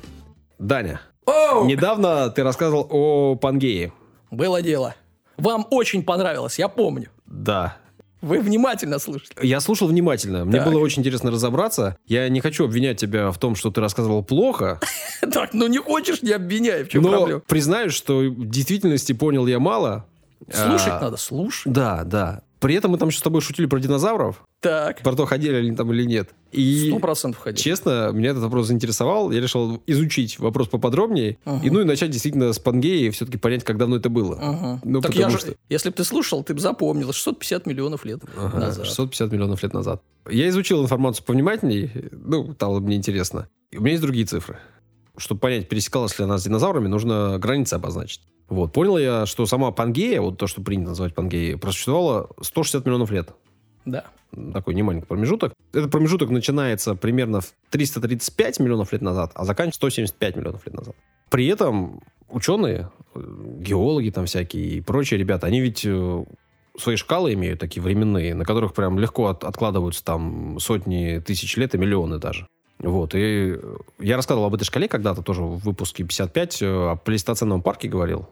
Даня, Оу! недавно ты рассказывал о Пангее. Было дело. Вам очень понравилось, я помню. Да. Вы внимательно слушали. Я слушал внимательно. Мне Так. было очень интересно разобраться. Я не хочу обвинять тебя в том, что ты рассказывал плохо, Так, ну не хочешь, не обвиняй, в чем проблема? признаюсь, что в действительности понял я мало. Слушать А, надо, слушать. Да, да. При этом мы там еще с тобой шутили про динозавров, Так, про то, ходили они там или нет. И сто процентов ходить. Честно, меня этот вопрос заинтересовал. Я решил изучить вопрос поподробнее. Ага. И ну и начать действительно с Пангеи и все-таки понять, как давно это было. Ага. Ну, так я же, что- если бы ты слушал, ты бы запомнил, 650 миллионов лет Ага, назад. 650 миллионов лет назад. Я изучил информацию повнимательней. Ну, стало мне интересно. И у меня есть другие цифры. Чтобы понять, пересекалась ли она с динозаврами, нужно границы обозначить. Вот. Понял я, что сама Пангея, вот то, что принято называть Пангеей, просуществовала 160 миллионов лет. Да. такой немаленький промежуток. Этот промежуток начинается примерно в 335 миллионов лет назад, а заканчивается 175 миллионов лет назад. При этом ученые, э, геологи там всякие и прочие ребята, они ведь э, свои шкалы имеют такие временные, на которых прям легко от- откладываются там сотни тысяч лет и миллионы даже. Вот, и э, я рассказывал об этой шкале когда-то тоже в выпуске 55 э, о плейстоценном парке говорил.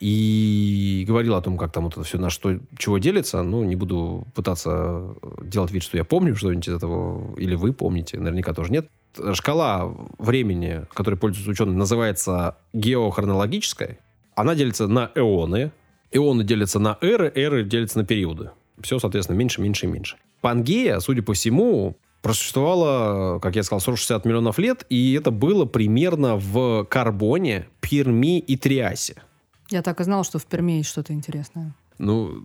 И говорил о том, как там вот это все на что, чего делится. Ну, не буду пытаться делать вид, что я помню что-нибудь из этого, или вы помните, наверняка тоже нет. Шкала времени, которой пользуются ученые, называется геохронологической. Она делится на эоны. Эоны делятся на эры, эры делятся на периоды. Все, соответственно, меньше, меньше и меньше. Пангея, судя по всему, просуществовала, как я сказал, 160 миллионов лет, и это было примерно в Карбоне, Перми и Триасе. Я так и знала, что в Перми есть что-то интересное. Ну,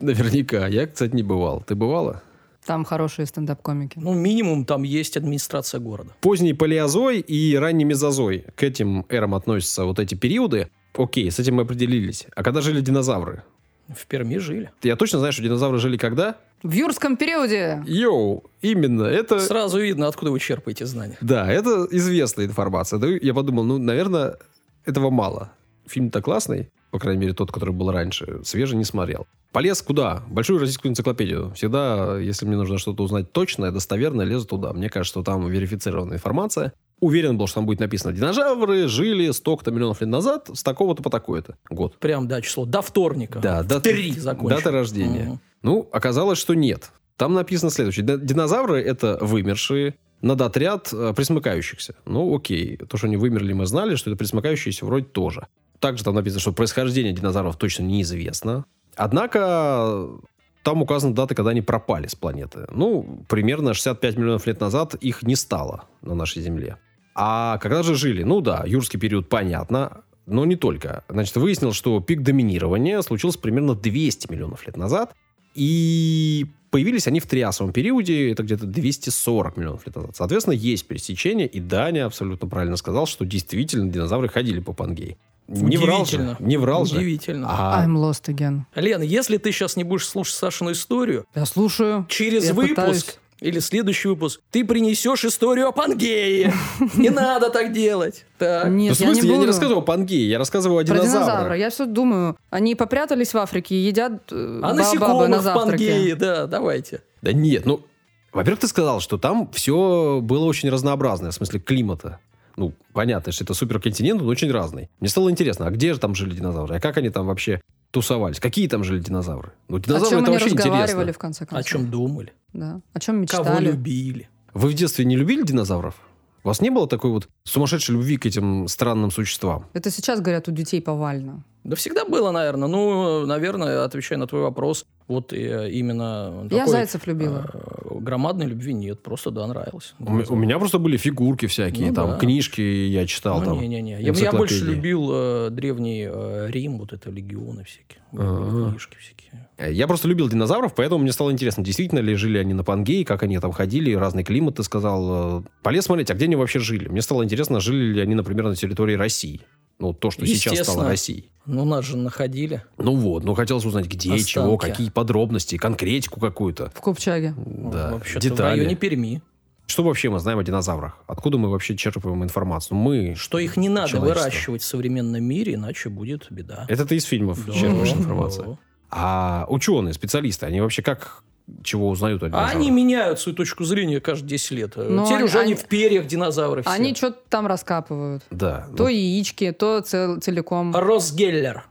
наверняка. Я, кстати, не бывал. Ты бывала? Там хорошие стендап-комики. Ну, минимум там есть администрация города. Поздний палеозой и ранний мезозой. К этим эрам относятся вот эти периоды. Окей, с этим мы определились. А когда жили динозавры? В Перми жили. Я точно знаю, что динозавры жили когда? В юрском периоде! Йоу, именно. Это... Сразу видно, откуда вы черпаете знания. Да, это известная информация. Да, Я подумал, ну, наверное, этого мало. Фильм-то классный, по крайней мере, тот, который был раньше. Свежий не смотрел. Полез куда? Большую российскую энциклопедию. Всегда, если мне нужно что-то узнать точное, достоверное, лезу туда. Мне кажется, что там верифицированная информация. Уверен был, что там будет написано «Динозавры жили столько-то миллионов лет назад с такого-то по такой-то год». Прям, да, число. До вторника. Да, дата, Три закончил. дата рождения. Мгм. Ну, оказалось, что нет. Там написано следующее. Ди- Динозавры — это вымершие над отряд э, присмыкающихся. Ну, окей. То, что они вымерли, мы знали, что это присмыкающиеся вроде тоже. Также там написано, что происхождение динозавров точно неизвестно. Однако там указаны даты, когда они пропали с планеты. Ну, примерно 65 миллионов лет назад их не стало на нашей Земле. А когда же жили? Ну да, юрский период понятно, но не только. Значит, выяснилось, что пик доминирования случился примерно 200 миллионов лет назад. И появились они в триасовом периоде, это где-то 240 миллионов лет назад. Соответственно, есть пересечение, и Даня абсолютно правильно сказал, что действительно динозавры ходили по Пангеи. Не врал же. Удивительно. Не врал же. Удивительно. А, I'm lost again. Лена, если ты сейчас не будешь слушать Сашину историю, Я слушаю. через Я выпуск пытаюсь. или следующий выпуск ты принесешь историю о Пангее. Не надо так делать. Так. ну, Нет, в смысле, я не я не рассказывал о Пангее, я рассказывал о Про динозаврах. динозавра. Я все думаю. Они попрятались в Африке и едят э, А насекомых на в завтраке. Пангее, да, давайте. Да нет, ну, во-первых, ты сказал, что там все было очень разнообразное, в смысле климата. Ну, понятно, что это суперконтинент, он очень разный. Мне стало интересно, а где же там жили динозавры? А как они там вообще тусовались? Какие там жили динозавры? Ну, О динозавры чем это они вообще разговаривали, интересно. в конце О концов? чем думали? Да. О чем Кого мечтали? любили? Вы в детстве не любили динозавров? У вас не было такой вот сумасшедшей любви к этим странным существам? Это сейчас говорят у детей повально. Да всегда было, наверное. Ну, наверное, отвечая на твой вопрос, вот э, именно Я такой, зайцев любила. э, громадной любви нет, просто да, нравилось. У, у меня просто были фигурки всякие, Ну там да. книжки я читал. Ну, там, не-не-не. Я, я больше любил э, древний э, Рим, вот это легионы всякие. Книжки всякие. Э, Я просто любил динозавров, поэтому мне стало интересно, действительно ли жили они на Пангее, как они там ходили, разный климат, ты сказал. Полез смотреть, а где они вообще жили. Мне стало интересно, жили ли они, например, на территории России. Ну, то, что сейчас стало. Россией. Ну, нас же находили. Ну вот, ну хотелось узнать, где, Останки. чего, какие подробности, конкретику какую-то. В Копчаге. Да, Вообще-то в детали. районе Перми. Что вообще мы знаем о динозаврах? Откуда мы вообще черпаем информацию? Мы... Что их не надо выращивать в современном мире, иначе будет беда. Это ты из фильмов Да, черпаешь да. информацию. А ученые, специалисты, они вообще как, чего узнают о А динозаврах? они меняют свою точку зрения каждые 10 лет. Ну, Теперь они- уже они они- в перьях динозавры все. Они что-то там раскапывают. Да, ну, То яички, то цел- целиком. Росгеллер.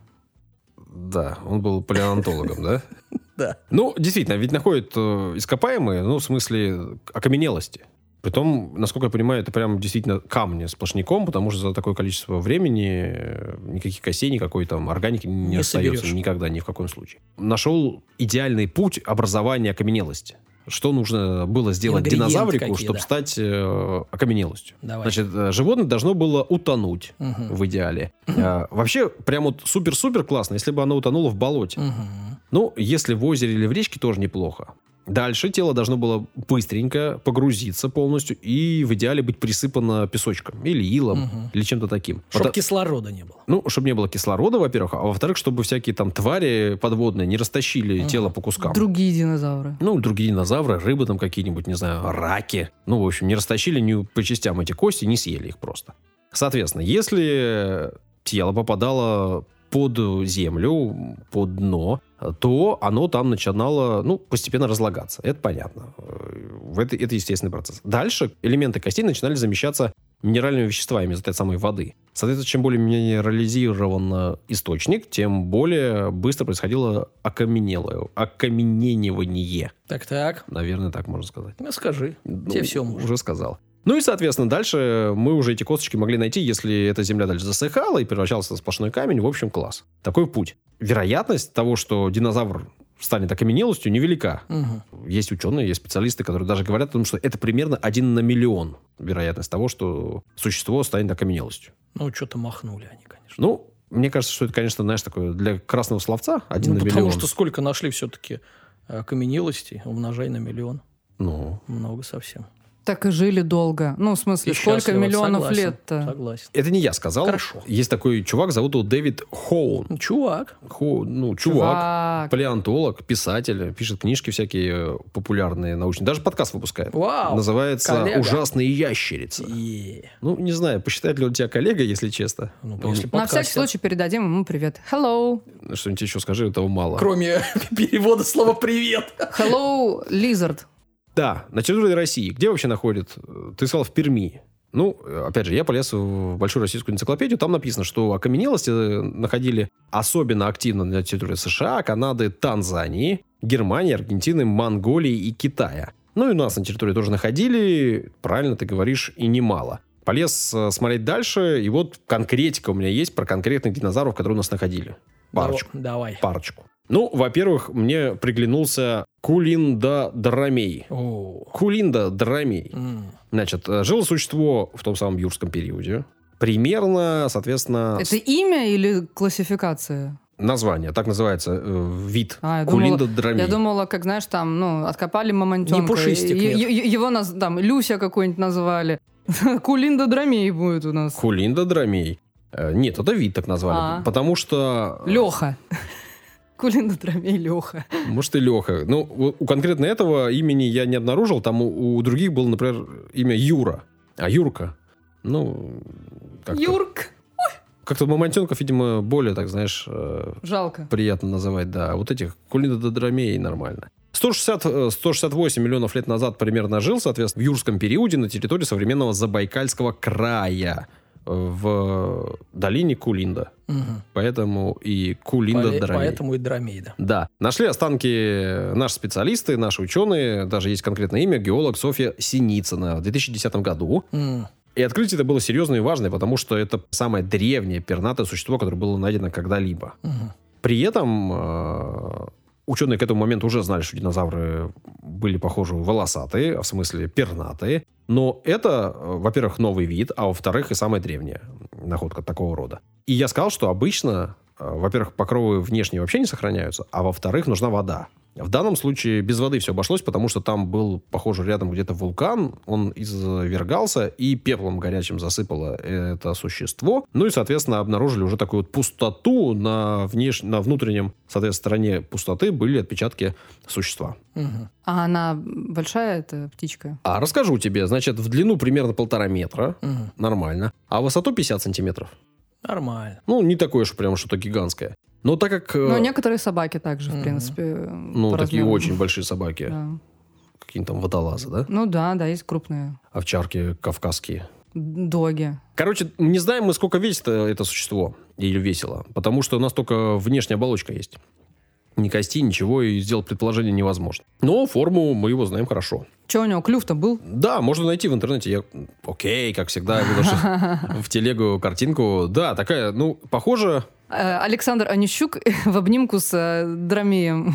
да, он был палеонтологом, да? Да. Ну, действительно, ведь находят э, ископаемые, ну, в смысле окаменелости. Притом, насколько я понимаю, это прям действительно камни сплошняком, потому что за такое количество времени э, никаких костей, никакой там органики не, Не остается соберешь. никогда, ни в каком случае. Нашел идеальный путь образования окаменелости. Что нужно было сделать динозаврику, какие, чтобы да. стать э, окаменелостью? Давай. Значит, э, животное должно было утонуть Мгм. в идеале. Э, Вообще, прям вот супер-супер классно, если бы оно утонуло в болоте. Мгм. Ну, если в озере или в речке, тоже неплохо. Дальше тело должно было быстренько погрузиться полностью и в идеале быть присыпано песочком или илом, Мгм. или чем-то таким. Чтоб Пота- кислорода не было. Ну, чтобы не было кислорода, во-первых, а во-вторых, чтобы всякие там твари подводные не растащили Ага. тело по кускам. Другие динозавры. Ну, другие динозавры, рыбы там какие-нибудь, не знаю, раки. Ну, в общем, не растащили ни по частям эти кости, не съели их просто. Соответственно, если тело попадало под землю, под дно, то оно там начинало, ну, постепенно разлагаться. Это понятно. Э, это, это естественный процесс. Дальше элементы костей начинали замещаться минеральными веществами из этой самой воды. Соответственно, чем более минерализирован источник, тем более быстро происходило окаменелое, окамененивание. Так-так. Наверное, так можно сказать. Ну, скажи. Ну, Тебе все можно. Уже сказал. Ну и, соответственно, дальше мы уже эти косточки могли найти, если эта земля дальше засыхала и превращался в сплошной камень. В общем, класс. Такой путь. Вероятность того, что динозавр станет окаменелостью, невелика. Мгм. Есть ученые, есть специалисты, которые даже говорят о том, что это примерно один на миллион вероятность того, что существо станет окаменелостью. Ну, что-то махнули они, конечно. Ну, мне кажется, что это, конечно, знаешь, такое для красного словца один Ну, на потому миллион. что сколько нашли все-таки окаменелости, умножай на миллион. Ну, Много совсем. Так и жили долго. Ну, в смысле, И сколько миллионов согласен, лет-то? Согласен. это не я сказал. Хорошо. Есть такой чувак, зовут его Дэвид Хоун. Ну, Чувак. Хо- ну, чувак, Чувак. палеонтолог, писатель, пишет книжки всякие э, популярные, научные. Даже подкаст выпускает. Вау. Называется коллега. «Ужасные ящерицы». Е. Ну, не знаю, посчитает ли он тебя коллега, если честно. Ну, Он- если На всякий случай передадим ему привет. Hello. Что-нибудь еще скажи, этого мало. Кроме перевода слова «привет». Hello, lizard. Да, на территории России. Где вообще находит? э, Ты сказал, в Перми. Ну, э, опять же, я полез в большую российскую энциклопедию, там написано, что окаменелости э, находили особенно активно на территории США, Канады, Танзании, Германии, Аргентины, Монголии и Китая. Ну и у нас на территории тоже находили, правильно ты говоришь, и немало. Полез смотреть дальше, и вот конкретика у меня есть про конкретных динозавров, которые у нас находили. Парочку. Давай. Парочку. Ну, во-первых, мне приглянулся Кулинда Драмей. О. Кулинда Драмей. М. Значит, э, жило существо в том самом юрском периоде. Примерно, соответственно, Это имя или классификация? название. Так называется э, вид. А, Кулинда Драмей. Я думала, как, знаешь, там, ну, откопали мамонтенка. Не пушистик, и- нет. Его наз- там Люся какой-нибудь назвали. Кулинда Драмей будет у нас. Кулинда Драмей. Э, Нет, это вид так назвали. А. Потому что... Леха. Кулинда Драмей Леха. Может, и Леха. Ну, у у конкретно этого имени я не обнаружил. Там у, у других было, например, имя Юра. А Юрка, ну... как-то- Юрк. Как-то мамонтенков, видимо, более, так знаешь, э, Жалко. приятно называть, да. Вот этих кулинододромей нормально. 160, э, 168 миллионов лет назад примерно жил, соответственно, в юрском периоде на территории современного Забайкальского края э, в долине Кулинда. Мгм. Поэтому и Кулинда Поле- Дромей. Поэтому и дромейда. Да. Нашли останки наши специалисты, наши ученые, даже есть конкретное имя, геолог Софья Синицына в 2010 году. М. И открытие это было серьезное и важное, потому что это самое древнее пернатое существо, которое было найдено когда-либо. Мгм. При этом э, ученые к этому моменту уже знали, что динозавры были, похоже, волосатые, в смысле пернатые. Но это, э, во-первых, новый вид, а во-вторых, и самая древняя находка такого рода. И я сказал, что обычно, э, во-первых, покровы внешне вообще не сохраняются, а во-вторых, нужна вода. В данном случае без воды все обошлось, потому что там был, похоже, рядом где-то вулкан, он извергался и пеплом горячим засыпало это существо. Ну и, соответственно, обнаружили уже такую вот пустоту на, внеш... на внутреннем, соответственно, стороне пустоты были отпечатки существа. Мгм. А она большая, эта птичка? А расскажу тебе, значит, в длину примерно полтора метра, Мгм. нормально, а в высоту 50 сантиметров. Нормально. Ну, не такое уж прям что-то гигантское. Но так как... э, Ну, некоторые собаки также, в принципе. ну, по такие очень большие собаки, Да. какие-то там водолазы, да? Ну да, да, есть крупные. Овчарки кавказские. Доги. Короче, не знаем мы, сколько весит э, это существо. Или весело. Потому что у нас только внешняя оболочка есть. Ни кости, ничего, и сделать предположение невозможно. Но форму мы его знаем хорошо. Че у него, клюв-то был? Да, можно найти в интернете. Я, окей, как всегда, выложу в телегу картинку. Да, такая, ну, похоже, Э, Александр Онищук в обнимку с э, Дромеем.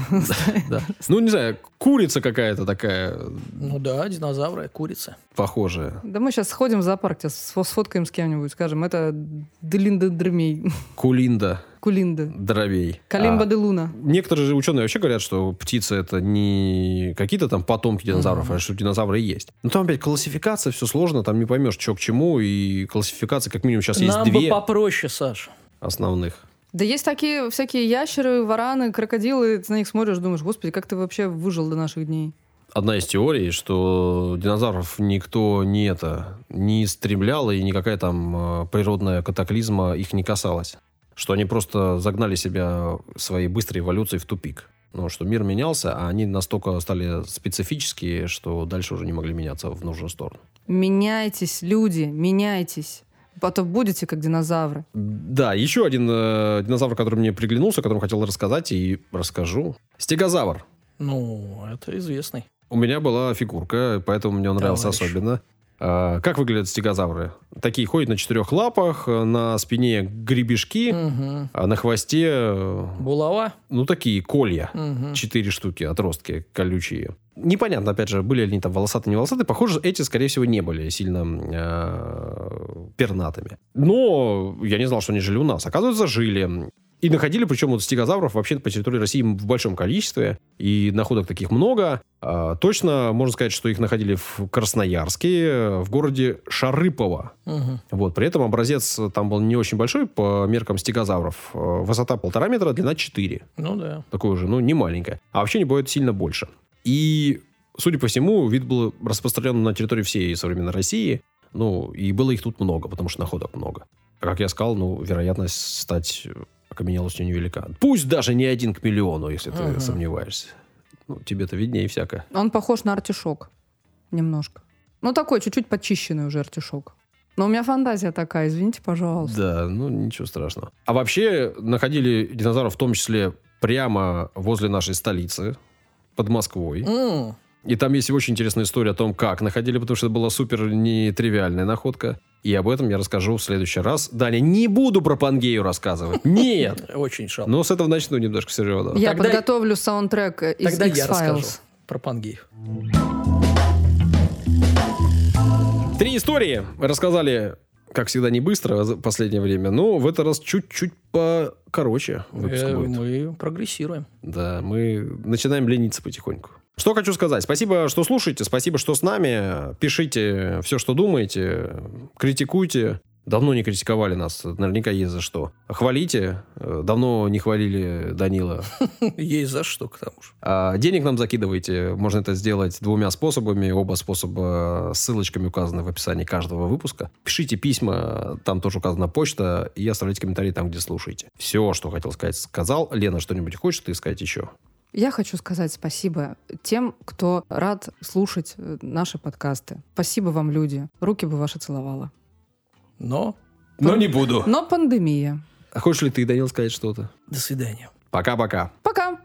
да. Ну, не знаю, курица какая-то такая Ну да, динозавры, курица. похожая. Да мы сейчас сходим в зоопарк, сфоткаем с кем-нибудь, скажем, это Делинда Дромей, Кулинда, Кулинда, дровей. Калимба А де Луна. Некоторые же ученые вообще говорят, что птицы это не какие-то там потомки динозавров, Мгм. Что динозавры есть. Но там опять классификация, все сложно, там не поймешь, что к чему, и классификация как минимум сейчас есть Нам бы две попроще, Саш. основных. Да есть такие всякие ящеры, вараны, крокодилы, ты на них смотришь, думаешь, господи, как ты вообще выжил до наших дней? Одна из теорий, что динозавров никто не это не истреблял, и никакая там э, природная катаклизма их не касалась. Что они просто загнали себя своей быстрой эволюцией в тупик. Ну, что мир менялся, а они настолько стали специфические, что дальше уже не могли меняться в нужную сторону. Меняйтесь, люди, меняйтесь. Потом будете как динозавры. Да, еще один э, динозавр, который мне приглянулся, о котором хотел рассказать и расскажу. Стегозавр. Ну, это известный. У меня была фигурка, поэтому мне он нравился Товарищ. особенно. А, как выглядят стегозавры? Такие ходят на четырех лапах, э, на спине гребешки, Мгм. а на хвосте, э, Булава. ну, такие колья. Мгм. Четыре штуки, отростки колючие. Непонятно, опять же, были ли они там волосатые, не волосатые. Похоже, эти, скорее всего, не были сильно э, пернатыми. Но я не знал, что они жили у нас. Оказывается, жили. И находили, причем вот стегозавров вообще по территории России в большом количестве. И находок таких много. А, точно можно сказать, что их находили в Красноярске, в городе Шарыпово. Мгм. Вот, при этом образец там был не очень большой по меркам стегозавров. Э, Высота полтора метра, длина 4 Ну да. такое уже, ну, не маленькое. А вообще не бывает сильно больше. И, судя по всему, вид был распространен на территории всей современной России. Ну, и было их тут много, потому что находок много. А как я сказал, ну, вероятность стать окаменелостью невелика. Пусть даже не один к миллиону, если ты Ага. сомневаешься. Ну, тебе-то виднее всякое. Он похож на артишок. Немножко. Ну, такой чуть-чуть почищенный уже артишок. Но у меня фантазия такая, извините, пожалуйста. Да, ну, ничего страшного. А вообще, находили динозавров в том числе прямо возле нашей столицы, под Москвой. М, И там есть очень интересная история о том, как находили, потому что это была супер нетривиальная находка. И об этом я расскажу в следующий раз. Даня, не буду про Пангею рассказывать. Нет. Очень шал. Но с этого начну немножко серьезно. Я Тогда- подготовлю саундтрек из Тогда я расскажу X-Files. про пангеев. Три истории рассказали, как всегда, не быстро в последнее время, но в этот раз чуть-чуть покороче выпуск Э, будет. Мы прогрессируем. Да, мы начинаем лениться потихоньку. Что хочу сказать. Спасибо, что слушаете, спасибо, что с нами. Пишите все, что думаете, критикуйте. Давно не критиковали нас, наверняка есть за что. Хвалите. Давно не хвалили Данила. Есть за что, к тому же. А денег нам закидывайте. Можно это сделать двумя способами. Оба способа ссылочками указаны в описании каждого выпуска. Пишите письма, там тоже указана почта, и оставляйте комментарии там, где слушаете. Все, что хотел сказать, сказал. Лена, что-нибудь хочешь ты сказать еще? Я хочу сказать спасибо тем, кто рад слушать э, наши подкасты. Спасибо вам, люди. Руки бы ваши целовала. Но Но не буду. Но пандемия. А хочешь ли ты, Данил, сказать что-то? до свидания. Пока-пока. Пока!